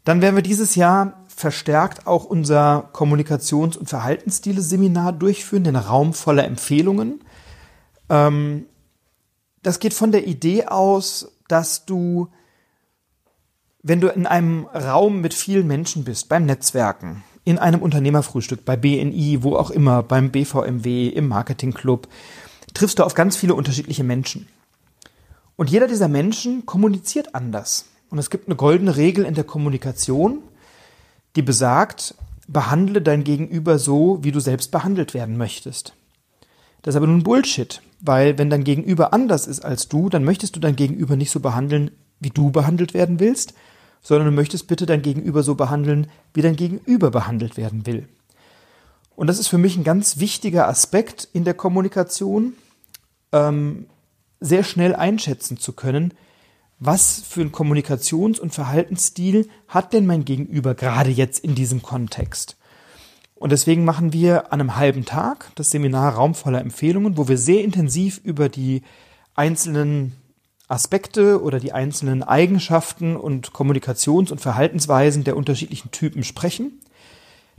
S1: Dann werden wir dieses Jahr verstärkt auch unser Kommunikations- und Verhaltensstile-Seminar durchführen, den Raum voller Empfehlungen. Ähm, das geht von der Idee aus, dass du wenn du in einem Raum mit vielen Menschen bist, beim Netzwerken, in einem Unternehmerfrühstück, bei BNI, wo auch immer, beim BVMW, im Marketingclub, triffst du auf ganz viele unterschiedliche Menschen. Und jeder dieser Menschen kommuniziert anders. Und es gibt eine goldene Regel in der Kommunikation, die besagt, behandle dein Gegenüber so, wie du selbst behandelt werden möchtest. Das ist aber nun Bullshit, weil wenn dein Gegenüber anders ist als du, dann möchtest du dein Gegenüber nicht so behandeln, wie du behandelt werden willst, sondern du möchtest bitte dein Gegenüber so behandeln, wie dein Gegenüber behandelt werden will. Und das ist für mich ein ganz wichtiger Aspekt in der Kommunikation, ähm, sehr schnell einschätzen zu können, was für ein Kommunikations- und Verhaltensstil hat denn mein Gegenüber gerade jetzt in diesem Kontext. Und deswegen machen wir an einem halben Tag das Seminar Raum voller Empfehlungen, wo wir sehr intensiv über die einzelnen Aspekte oder die einzelnen Eigenschaften und Kommunikations- und Verhaltensweisen der unterschiedlichen Typen sprechen.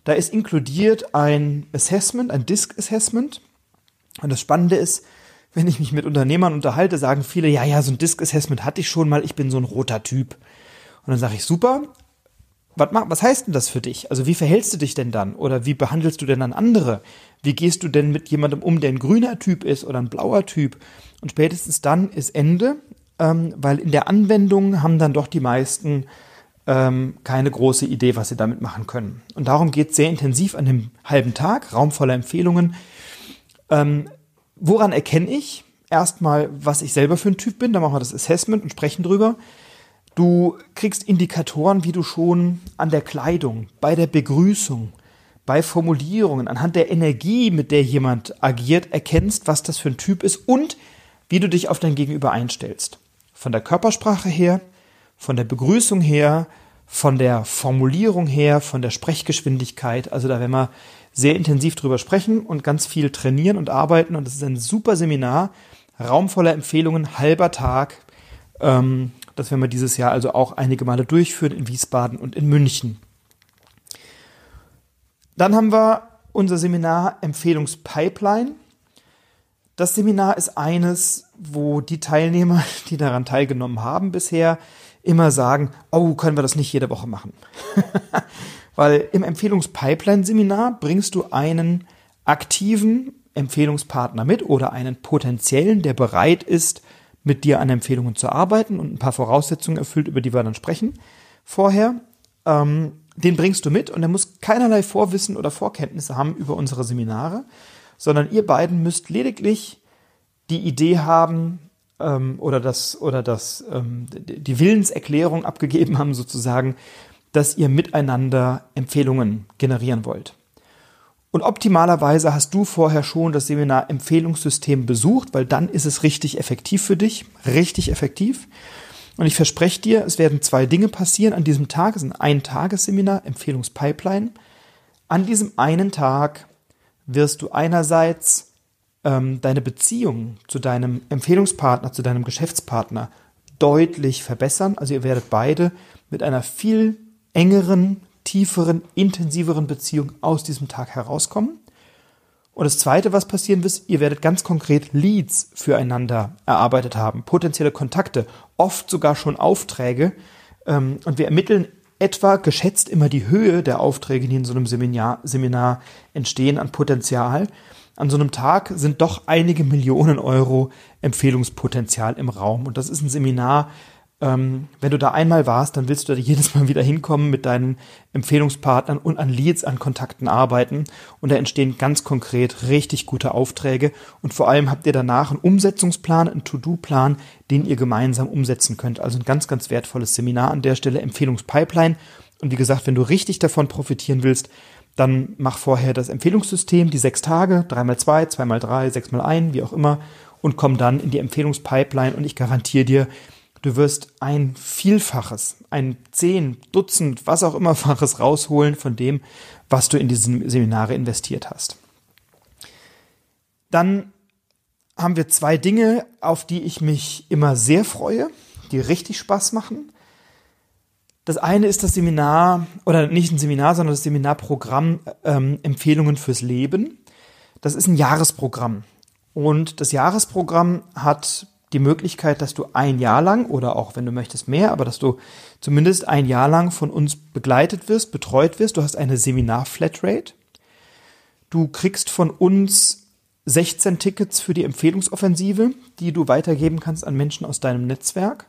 S1: Da ist inkludiert ein Assessment, ein Disk-Assessment. Und das Spannende ist, wenn ich mich mit Unternehmern unterhalte, sagen viele, ja, ja, so ein Disk-Assessment hatte ich schon mal, ich bin so ein roter Typ. Und dann sage ich, super, was, was heißt denn das für dich? Also wie verhältst du dich denn dann? Oder wie behandelst du denn dann andere? Wie gehst du denn mit jemandem um, der ein grüner Typ ist oder ein blauer Typ? Und spätestens dann ist Ende ähm, weil in der Anwendung haben dann doch die meisten ähm, keine große Idee, was sie damit machen können. Und darum geht es sehr intensiv an dem halben Tag, Raum voller Empfehlungen. Ähm, woran erkenne ich erstmal, was ich selber für ein Typ bin? Da machen wir das Assessment und sprechen drüber. Du kriegst Indikatoren, wie du schon an der Kleidung, bei der Begrüßung, bei Formulierungen, anhand der Energie, mit der jemand agiert, erkennst, was das für ein Typ ist und wie du dich auf dein Gegenüber einstellst. Von der Körpersprache her, von der Begrüßung her, von der Formulierung her, von der Sprechgeschwindigkeit. Also da werden wir sehr intensiv drüber sprechen und ganz viel trainieren und arbeiten. Und das ist ein super Seminar, Raum voller Empfehlungen, halber Tag. Ähm, das werden wir dieses Jahr also auch einige Male durchführen in Wiesbaden und in München. Dann haben wir unser Seminar Empfehlungspipeline. Das Seminar ist eines, wo die Teilnehmer, [LAUGHS] die daran teilgenommen haben bisher, immer sagen, oh, können wir das nicht jede Woche machen. [LAUGHS] Weil im Empfehlungspipeline-Seminar bringst du einen aktiven Empfehlungspartner mit oder einen potenziellen, der bereit ist, mit dir an Empfehlungen zu arbeiten und ein paar Voraussetzungen erfüllt, über die wir dann sprechen vorher. Ähm, den bringst du mit und er muss keinerlei Vorwissen oder Vorkenntnisse haben über unsere Seminare, sondern ihr beiden müsst lediglich die Idee haben ähm, oder das oder das ähm, die Willenserklärung abgegeben haben sozusagen, dass ihr miteinander Empfehlungen generieren wollt. Und optimalerweise hast du vorher schon das Seminar Empfehlungssystem besucht, weil dann ist es richtig effektiv für dich, richtig effektiv. Und ich verspreche dir, es werden zwei Dinge passieren an diesem Tag. Es ist ein Ein-Tages-Seminar, Empfehlungspipeline. An diesem einen Tag wirst du einerseits ähm, deine Beziehung zu deinem Empfehlungspartner, zu deinem Geschäftspartner deutlich verbessern. Also ihr werdet beide mit einer viel engeren, tieferen, intensiveren Beziehung aus diesem Tag herauskommen. Und das Zweite, was passieren wird, ihr werdet ganz konkret Leads füreinander erarbeitet haben, potenzielle Kontakte, oft sogar schon Aufträge. Ähm, und wir ermitteln etwa geschätzt immer die Höhe der Aufträge, die in so einem Seminar, Seminar entstehen an Potenzial. An so einem Tag sind doch einige Millionen Euro Empfehlungspotenzial im Raum. Und das ist ein Seminar, ähm, wenn du da einmal warst, dann willst du da jedes Mal wieder hinkommen mit deinen Empfehlungspartnern und an Leads, an Kontakten arbeiten. Und da entstehen ganz konkret richtig gute Aufträge. Und vor allem habt ihr danach einen Umsetzungsplan, einen To-Do-Plan, den ihr gemeinsam umsetzen könnt. Also ein ganz, ganz wertvolles Seminar an der Stelle, Empfehlungspipeline. Und wie gesagt, wenn du richtig davon profitieren willst, dann mach vorher das Empfehlungssystem, die sechs Tage, dreimal zwei, zweimal drei, sechsmal ein, wie auch immer, und komm dann in die Empfehlungspipeline und ich garantiere dir, Du wirst ein Vielfaches, ein Zehn, Dutzend, was auch immer Faches rausholen von dem, was du in diese Seminare investiert hast. Dann haben wir zwei Dinge, auf die ich mich immer sehr freue, die richtig Spaß machen. Das eine ist das Seminar, oder nicht ein Seminar, sondern das Seminarprogramm ähm, Empfehlungen fürs Leben. Das ist ein Jahresprogramm. Und das Jahresprogramm hat die Möglichkeit, dass du ein Jahr lang oder auch wenn du möchtest mehr, aber dass du zumindest ein Jahr lang von uns begleitet wirst, betreut wirst. Du hast eine Seminar-Flatrate. Du kriegst von uns 16 Tickets für die Empfehlungsoffensive, die du weitergeben kannst an Menschen aus deinem Netzwerk.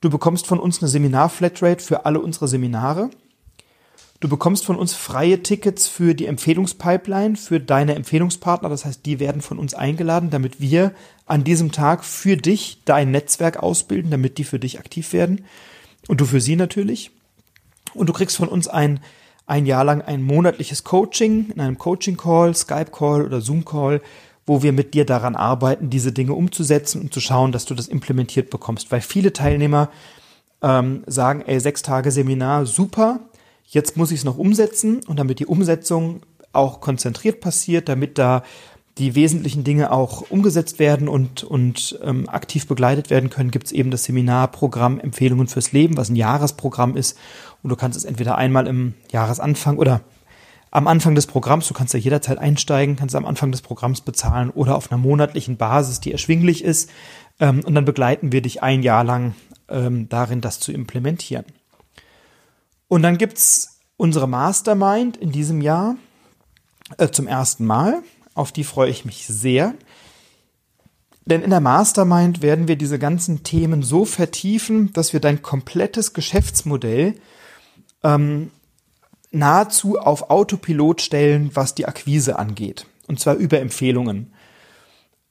S1: Du bekommst von uns eine Seminar-Flatrate für alle unsere Seminare. Du bekommst von uns freie Tickets für die Empfehlungspipeline, für deine Empfehlungspartner. Das heißt, die werden von uns eingeladen, damit wir an diesem Tag für dich dein Netzwerk ausbilden, damit die für dich aktiv werden. Und du für sie natürlich. Und du kriegst von uns ein, ein Jahr lang ein monatliches Coaching in einem Coaching-Call, Skype-Call oder Zoom-Call, wo wir mit dir daran arbeiten, diese Dinge umzusetzen und zu schauen, dass du das implementiert bekommst. Weil viele Teilnehmer ähm, sagen, ey, sechs Tage Seminar, super, Jetzt muss ich es noch umsetzen und damit die Umsetzung auch konzentriert passiert, damit da die wesentlichen Dinge auch umgesetzt werden und, und ähm, aktiv begleitet werden können, gibt es eben das Seminarprogramm Empfehlungen fürs Leben, was ein Jahresprogramm ist. Und du kannst es entweder einmal im Jahresanfang oder am Anfang des Programms, du kannst ja jederzeit einsteigen, kannst am Anfang des Programms bezahlen oder auf einer monatlichen Basis, die erschwinglich ist. Ähm, und dann begleiten wir dich ein Jahr lang ähm, darin, das zu implementieren. Und dann gibt's unsere Mastermind in diesem Jahr äh, zum ersten Mal. Auf die freue ich mich sehr. Denn in der Mastermind werden wir diese ganzen Themen so vertiefen, dass wir dein komplettes Geschäftsmodell ähm, nahezu auf Autopilot stellen, was die Akquise angeht. Und zwar über Empfehlungen.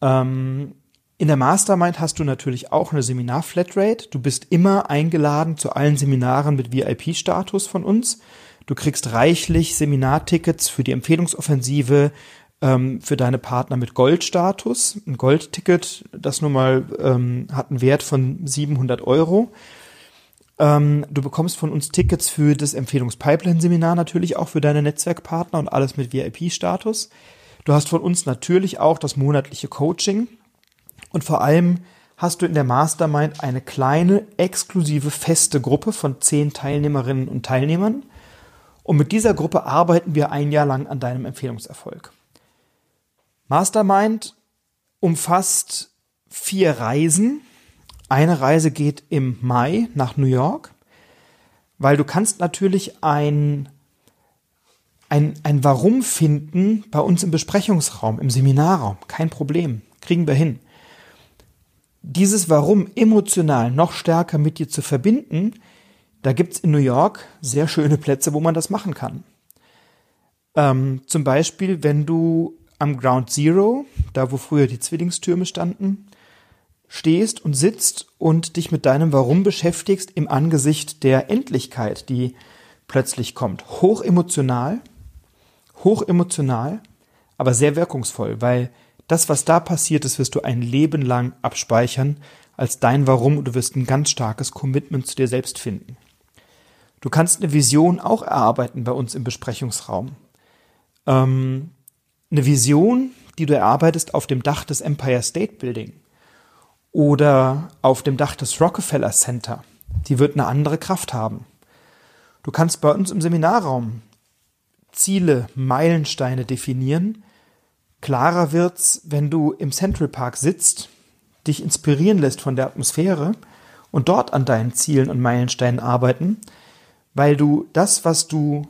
S1: Ähm, In der Mastermind hast du natürlich auch eine Seminar-Flatrate. Du bist immer eingeladen zu allen Seminaren mit VIP-Status von uns. Du kriegst reichlich Seminartickets für die Empfehlungsoffensive, ähm, für deine Partner mit Goldstatus. Ein Goldticket, das nun mal ähm, hat einen Wert von 700 Euro. Ähm, du bekommst von uns Tickets für das Empfehlungspipeline-Seminar natürlich auch für deine Netzwerkpartner und alles mit VIP-Status. Du hast von uns natürlich auch das monatliche Coaching und vor allem hast du in der Mastermind eine kleine, exklusive, feste Gruppe von zehn Teilnehmerinnen und Teilnehmern. Und mit dieser Gruppe arbeiten wir ein Jahr lang an deinem Empfehlungserfolg. Mastermind umfasst vier Reisen. Eine Reise geht im Mai nach New York, weil du kannst natürlich ein, ein, ein Warum finden bei uns im Besprechungsraum, im Seminarraum. Kein Problem. Kriegen wir hin. Dieses Warum emotional noch stärker mit dir zu verbinden, da gibt's in New York sehr schöne Plätze, wo man das machen kann. Ähm, zum Beispiel, wenn du am Ground Zero, da wo früher die Zwillingstürme standen, stehst und sitzt und dich mit deinem Warum beschäftigst im Angesicht der Endlichkeit, die plötzlich kommt. Hochemotional, hochemotional, aber sehr wirkungsvoll, weil das, was da passiert ist, wirst du ein Leben lang abspeichern als dein Warum und du wirst ein ganz starkes Commitment zu dir selbst finden. Du kannst eine Vision auch erarbeiten bei uns im Besprechungsraum. Ähm, eine Vision, die du erarbeitest auf dem Dach des Empire State Building oder auf dem Dach des Rockefeller Center, die wird eine andere Kraft haben. Du kannst bei uns im Seminarraum Ziele, Meilensteine definieren. Klarer wird's, wenn du im Central Park sitzt, dich inspirieren lässt von der Atmosphäre und dort an deinen Zielen und Meilensteinen arbeiten, weil du das, was du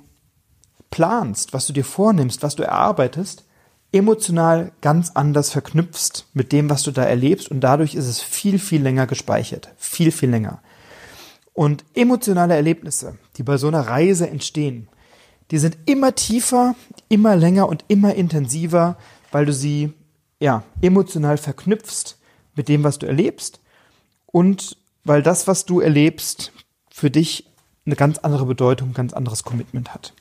S1: planst, was du dir vornimmst, was du erarbeitest, emotional ganz anders verknüpfst mit dem, was du da erlebst und dadurch ist es viel, viel länger gespeichert. Viel, viel länger. Und emotionale Erlebnisse, die bei so einer Reise entstehen, die sind immer tiefer, immer länger und immer intensiver, weil du sie ja emotional verknüpfst mit dem, was du erlebst und weil das, was du erlebst, für dich eine ganz andere Bedeutung, ein ganz anderes Commitment hat.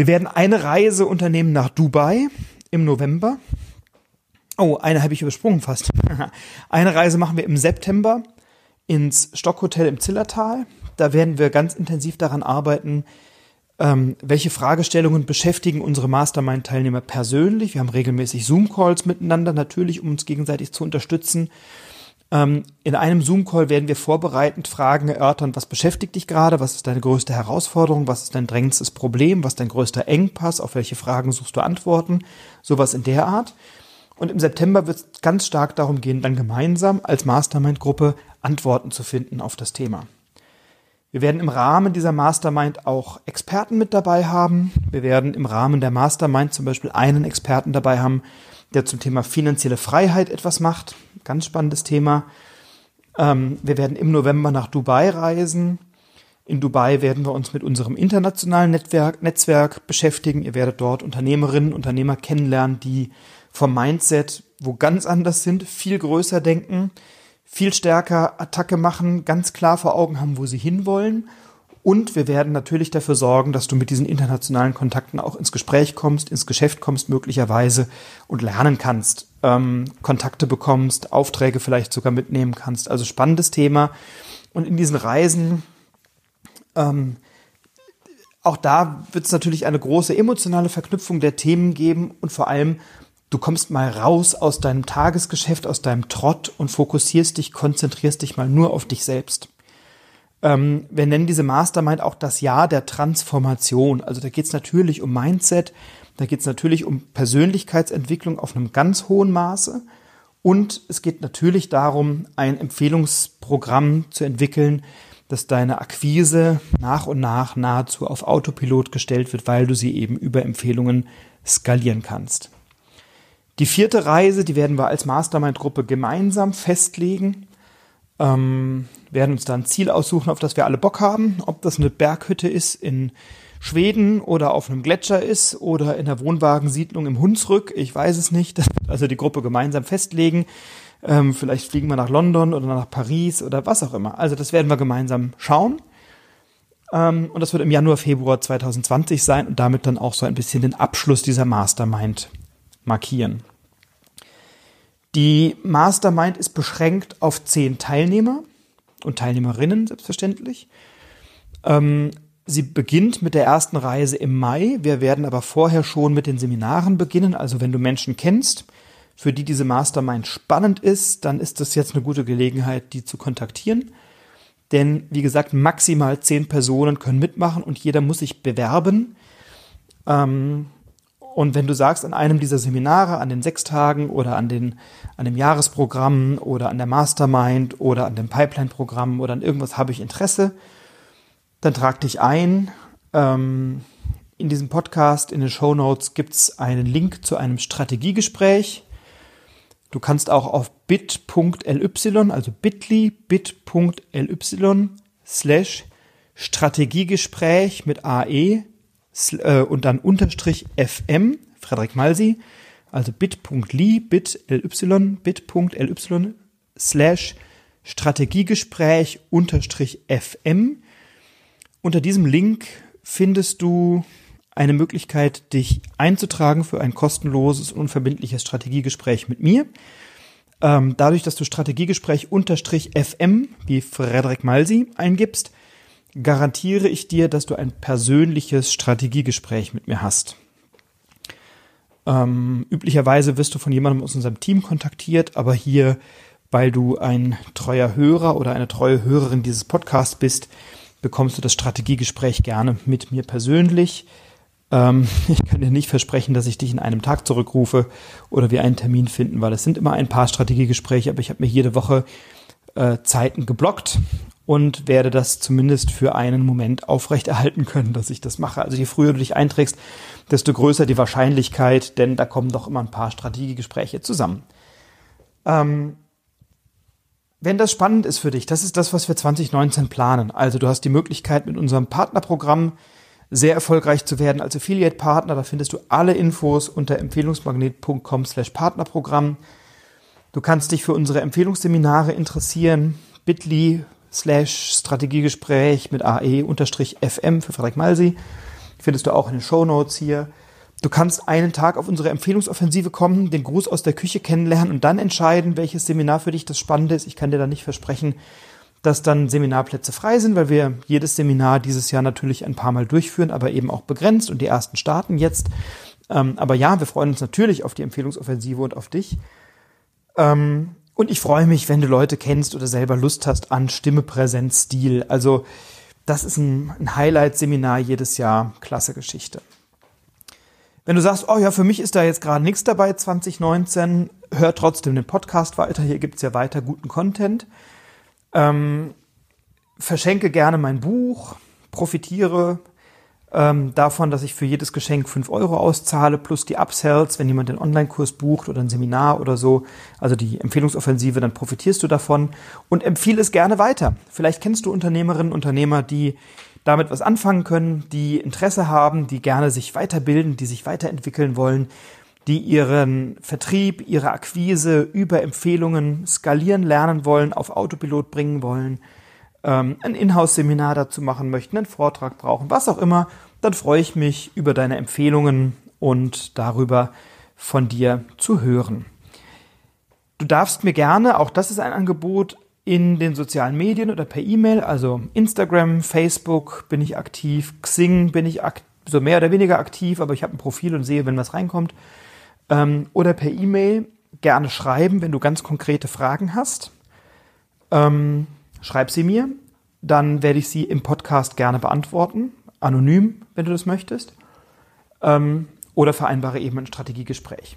S1: Wir werden eine Reise unternehmen nach Dubai im November. Oh, eine habe ich übersprungen fast. [LAUGHS] eine Reise machen wir im September ins Stockhotel im Zillertal. Da werden wir ganz intensiv daran arbeiten, ähm, welche Fragestellungen beschäftigen unsere Mastermind-Teilnehmer persönlich. Wir haben regelmäßig Zoom-Calls miteinander, natürlich, um uns gegenseitig zu unterstützen. Ähm, in einem Zoom-Call werden wir vorbereitend Fragen erörtern, was beschäftigt dich gerade, was ist deine größte Herausforderung, was ist dein drängendstes Problem, was ist dein größter Engpass, auf welche Fragen suchst du Antworten, sowas in der Art. Und im September wird es ganz stark darum gehen, dann gemeinsam als Mastermind-Gruppe Antworten zu finden auf das Thema. Wir werden im Rahmen dieser Mastermind auch Experten mit dabei haben. Wir werden im Rahmen der Mastermind zum Beispiel einen Experten dabei haben, der zum Thema finanzielle Freiheit etwas macht. Ganz spannendes Thema. Ähm, wir werden im November nach Dubai reisen. In Dubai werden wir uns mit unserem internationalen Netzwerk, Netzwerk beschäftigen. Ihr werdet dort Unternehmerinnen, Unternehmer kennenlernen, die vom Mindset wo ganz anders sind, viel größer denken, viel stärker Attacke machen, ganz klar vor Augen haben, wo sie hinwollen und wir werden natürlich dafür sorgen, dass du mit diesen internationalen Kontakten auch ins Gespräch kommst, ins Geschäft kommst möglicherweise und lernen kannst, ähm, Kontakte bekommst, Aufträge vielleicht sogar mitnehmen kannst. Also spannendes Thema. Und in diesen Reisen, ähm, auch da wird es natürlich eine große emotionale Verknüpfung der Themen geben und vor allem, du kommst mal raus aus deinem Tagesgeschäft, aus deinem Trott und fokussierst dich, konzentrierst dich mal nur auf dich selbst. Ähm, wir nennen diese Mastermind auch das Jahr der Transformation. Also da geht es natürlich um Mindset, da geht es natürlich um Persönlichkeitsentwicklung auf einem ganz hohen Maße. Und es geht natürlich darum, ein Empfehlungsprogramm zu entwickeln, dass deine Akquise nach und nach nahezu auf Autopilot gestellt wird, weil du sie eben über Empfehlungen skalieren kannst. Die vierte Reise, die werden wir als Mastermind-Gruppe gemeinsam festlegen ähm, werden uns da ein Ziel aussuchen, auf das wir alle Bock haben. Ob das eine Berghütte ist in Schweden oder auf einem Gletscher ist oder in der Wohnwagensiedlung im Hunsrück. Ich weiß es nicht. Also die Gruppe gemeinsam festlegen. Ähm, vielleicht fliegen wir nach London oder nach Paris oder was auch immer. Also das werden wir gemeinsam schauen. Ähm, und das wird im Januar, Februar 2020 sein und damit dann auch so ein bisschen den Abschluss dieser Mastermind markieren. Die Mastermind ist beschränkt auf zehn Teilnehmer und Teilnehmerinnen, selbstverständlich. Ähm, sie beginnt mit der ersten Reise im Mai. Wir werden aber vorher schon mit den Seminaren beginnen. Also wenn du Menschen kennst, für die diese Mastermind spannend ist, dann ist das jetzt eine gute Gelegenheit, die zu kontaktieren. Denn wie gesagt, maximal zehn Personen können mitmachen und jeder muss sich bewerben. Ähm, und wenn du sagst, an einem dieser Seminare, an den sechs Tagen oder an, den, an dem Jahresprogramm oder an der Mastermind oder an dem Pipeline-Programm oder an irgendwas habe ich Interesse, dann trag dich ein. Ähm, in diesem Podcast, in den Show Notes gibt es einen Link zu einem Strategiegespräch. Du kannst auch auf bit.ly, also bit.ly, bit.ly slash Strategiegespräch mit AE und dann unterstrich FM, Frederik Malsi, also bit.ly, bit.ly, bit.ly slash Strategiegespräch unterstrich FM. Unter diesem Link findest du eine Möglichkeit, dich einzutragen für ein kostenloses unverbindliches Strategiegespräch mit mir. Ähm, dadurch, dass du Strategiegespräch unterstrich FM wie Frederik Malsi eingibst, garantiere ich dir, dass du ein persönliches Strategiegespräch mit mir hast. Ähm, üblicherweise wirst du von jemandem aus unserem Team kontaktiert, aber hier, weil du ein treuer Hörer oder eine treue Hörerin dieses Podcasts bist, bekommst du das Strategiegespräch gerne mit mir persönlich. Ähm, [LAUGHS] ich kann dir nicht versprechen, dass ich dich in einem Tag zurückrufe oder wir einen Termin finden, weil es sind immer ein paar Strategiegespräche, aber ich habe mir jede Woche äh, Zeiten geblockt und werde das zumindest für einen Moment aufrechterhalten können, dass ich das mache. Also je früher du dich einträgst, desto größer die Wahrscheinlichkeit, denn da kommen doch immer ein paar Strategiegespräche zusammen. Ähm, wenn das spannend ist für dich, das ist das, was wir 2019 planen. Also du hast die Möglichkeit, mit unserem Partnerprogramm sehr erfolgreich zu werden als Affiliate-Partner. Da findest du alle Infos unter empfehlungsmagnet.com slash Partnerprogramm. Du kannst dich für unsere Empfehlungsseminare interessieren. Bitly slash Strategiegespräch mit AE unterstrich FM für Frederik Malsi. Findest du auch in den Show Notes hier. Du kannst einen Tag auf unsere Empfehlungsoffensive kommen, den Gruß aus der Küche kennenlernen und dann entscheiden, welches Seminar für dich das Spannende ist. Ich kann dir da nicht versprechen, dass dann Seminarplätze frei sind, weil wir jedes Seminar dieses Jahr natürlich ein paar Mal durchführen, aber eben auch begrenzt und die ersten starten jetzt. Ähm, aber ja, wir freuen uns natürlich auf die Empfehlungsoffensive und auf dich. Ähm, und ich freue mich, wenn du Leute kennst oder selber Lust hast an Stimme, Präsenz, Stil. Also das ist ein, ein Highlight-Seminar jedes Jahr. Klasse Geschichte. Wenn du sagst, oh ja, für mich ist da jetzt gerade nichts dabei 2019, hör trotzdem den Podcast weiter. Hier gibt's ja weiter guten Content. Ähm, verschenke gerne mein Buch, profitiere ähm, davon, dass ich für jedes Geschenk fünf Euro auszahle, plus die Upsells, wenn jemand den Online-Kurs bucht oder ein Seminar oder so, also die Empfehlungsoffensive, dann profitierst du davon und empfiehle es gerne weiter. Vielleicht kennst du Unternehmerinnen, Unternehmer, die damit was anfangen können, die Interesse haben, die gerne sich weiterbilden, die sich weiterentwickeln wollen, die ihren Vertrieb, ihre Akquise über Empfehlungen skalieren lernen wollen, auf Autopilot bringen wollen ähm, ein Inhouse-Seminar dazu machen möchten, einen Vortrag brauchen, was auch immer, dann freue ich mich über deine Empfehlungen und darüber von dir zu hören. Du darfst mir gerne, auch das ist ein Angebot, in den sozialen Medien oder per E-Mail, also Instagram, Facebook bin ich aktiv, Xing bin ich so mehr oder weniger aktiv, aber ich habe ein Profil und sehe, wenn was reinkommt. Ähm, oder per E-Mail gerne schreiben, wenn du ganz konkrete Fragen hast. Ähm, schreib sie mir, dann werde ich sie im Podcast gerne beantworten, anonym, wenn du das möchtest, ähm, oder vereinbare eben ein Strategiegespräch.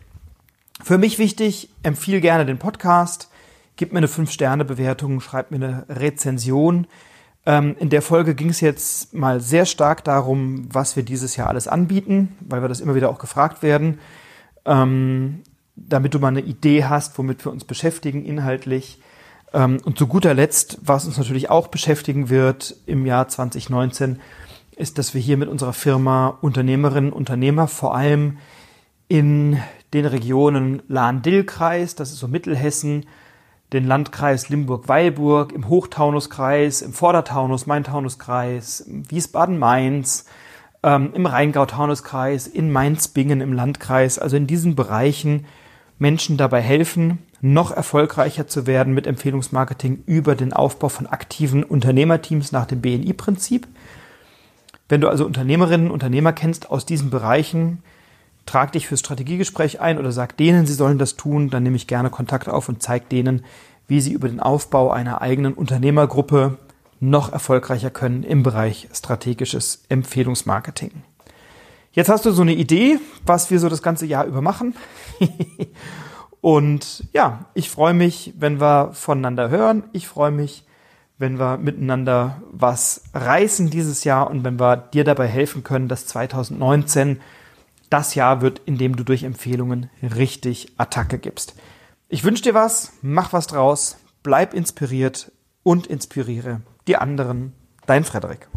S1: Für mich wichtig, empfiehl gerne den Podcast, gib mir eine 5-Sterne-Bewertung, schreib mir eine Rezension. Ähm, in der Folge ging es jetzt mal sehr stark darum, was wir dieses Jahr alles anbieten, weil wir das immer wieder auch gefragt werden. Ähm, damit du mal eine Idee hast, womit wir uns beschäftigen inhaltlich. Ähm, und zu guter Letzt, was uns natürlich auch beschäftigen wird im Jahr 2019, ist, dass wir hier mit unserer Firma Unternehmerinnen und Unternehmer vor allem in den Regionen Lahn-Dill-Kreis, das ist so Mittelhessen, den Landkreis Limburg-Weilburg, im Hochtaunuskreis, im Vordertaunus, Main-Taunus-Kreis, Wiesbaden-Mainz, ähm, im Rheingau-Taunus-Kreis, in Mainz-Bingen im Landkreis, also in diesen Bereichen Menschen dabei helfen, noch erfolgreicher zu werden mit Empfehlungsmarketing über den Aufbau von aktiven Unternehmerteams nach dem BNI-Prinzip. Wenn du also Unternehmerinnen und Unternehmer kennst aus diesen Bereichen, trag dich fürs Strategiegespräch ein oder sag denen, sie sollen das tun, dann nehme ich gerne Kontakt auf und zeige denen, wie sie über den Aufbau einer eigenen Unternehmergruppe noch erfolgreicher können im Bereich strategisches Empfehlungsmarketing. Jetzt hast du so eine Idee, was wir so das ganze Jahr über machen. [LAUGHS] und ja, ich freue mich, wenn wir voneinander hören. Ich freue mich, wenn wir miteinander was reißen dieses Jahr und wenn wir dir dabei helfen können, dass 2019 das Jahr wird, in dem du durch Empfehlungen richtig Attacke gibst. Ich wünsche dir was, mach was draus, bleib inspiriert und inspiriere die anderen. Dein Frederik.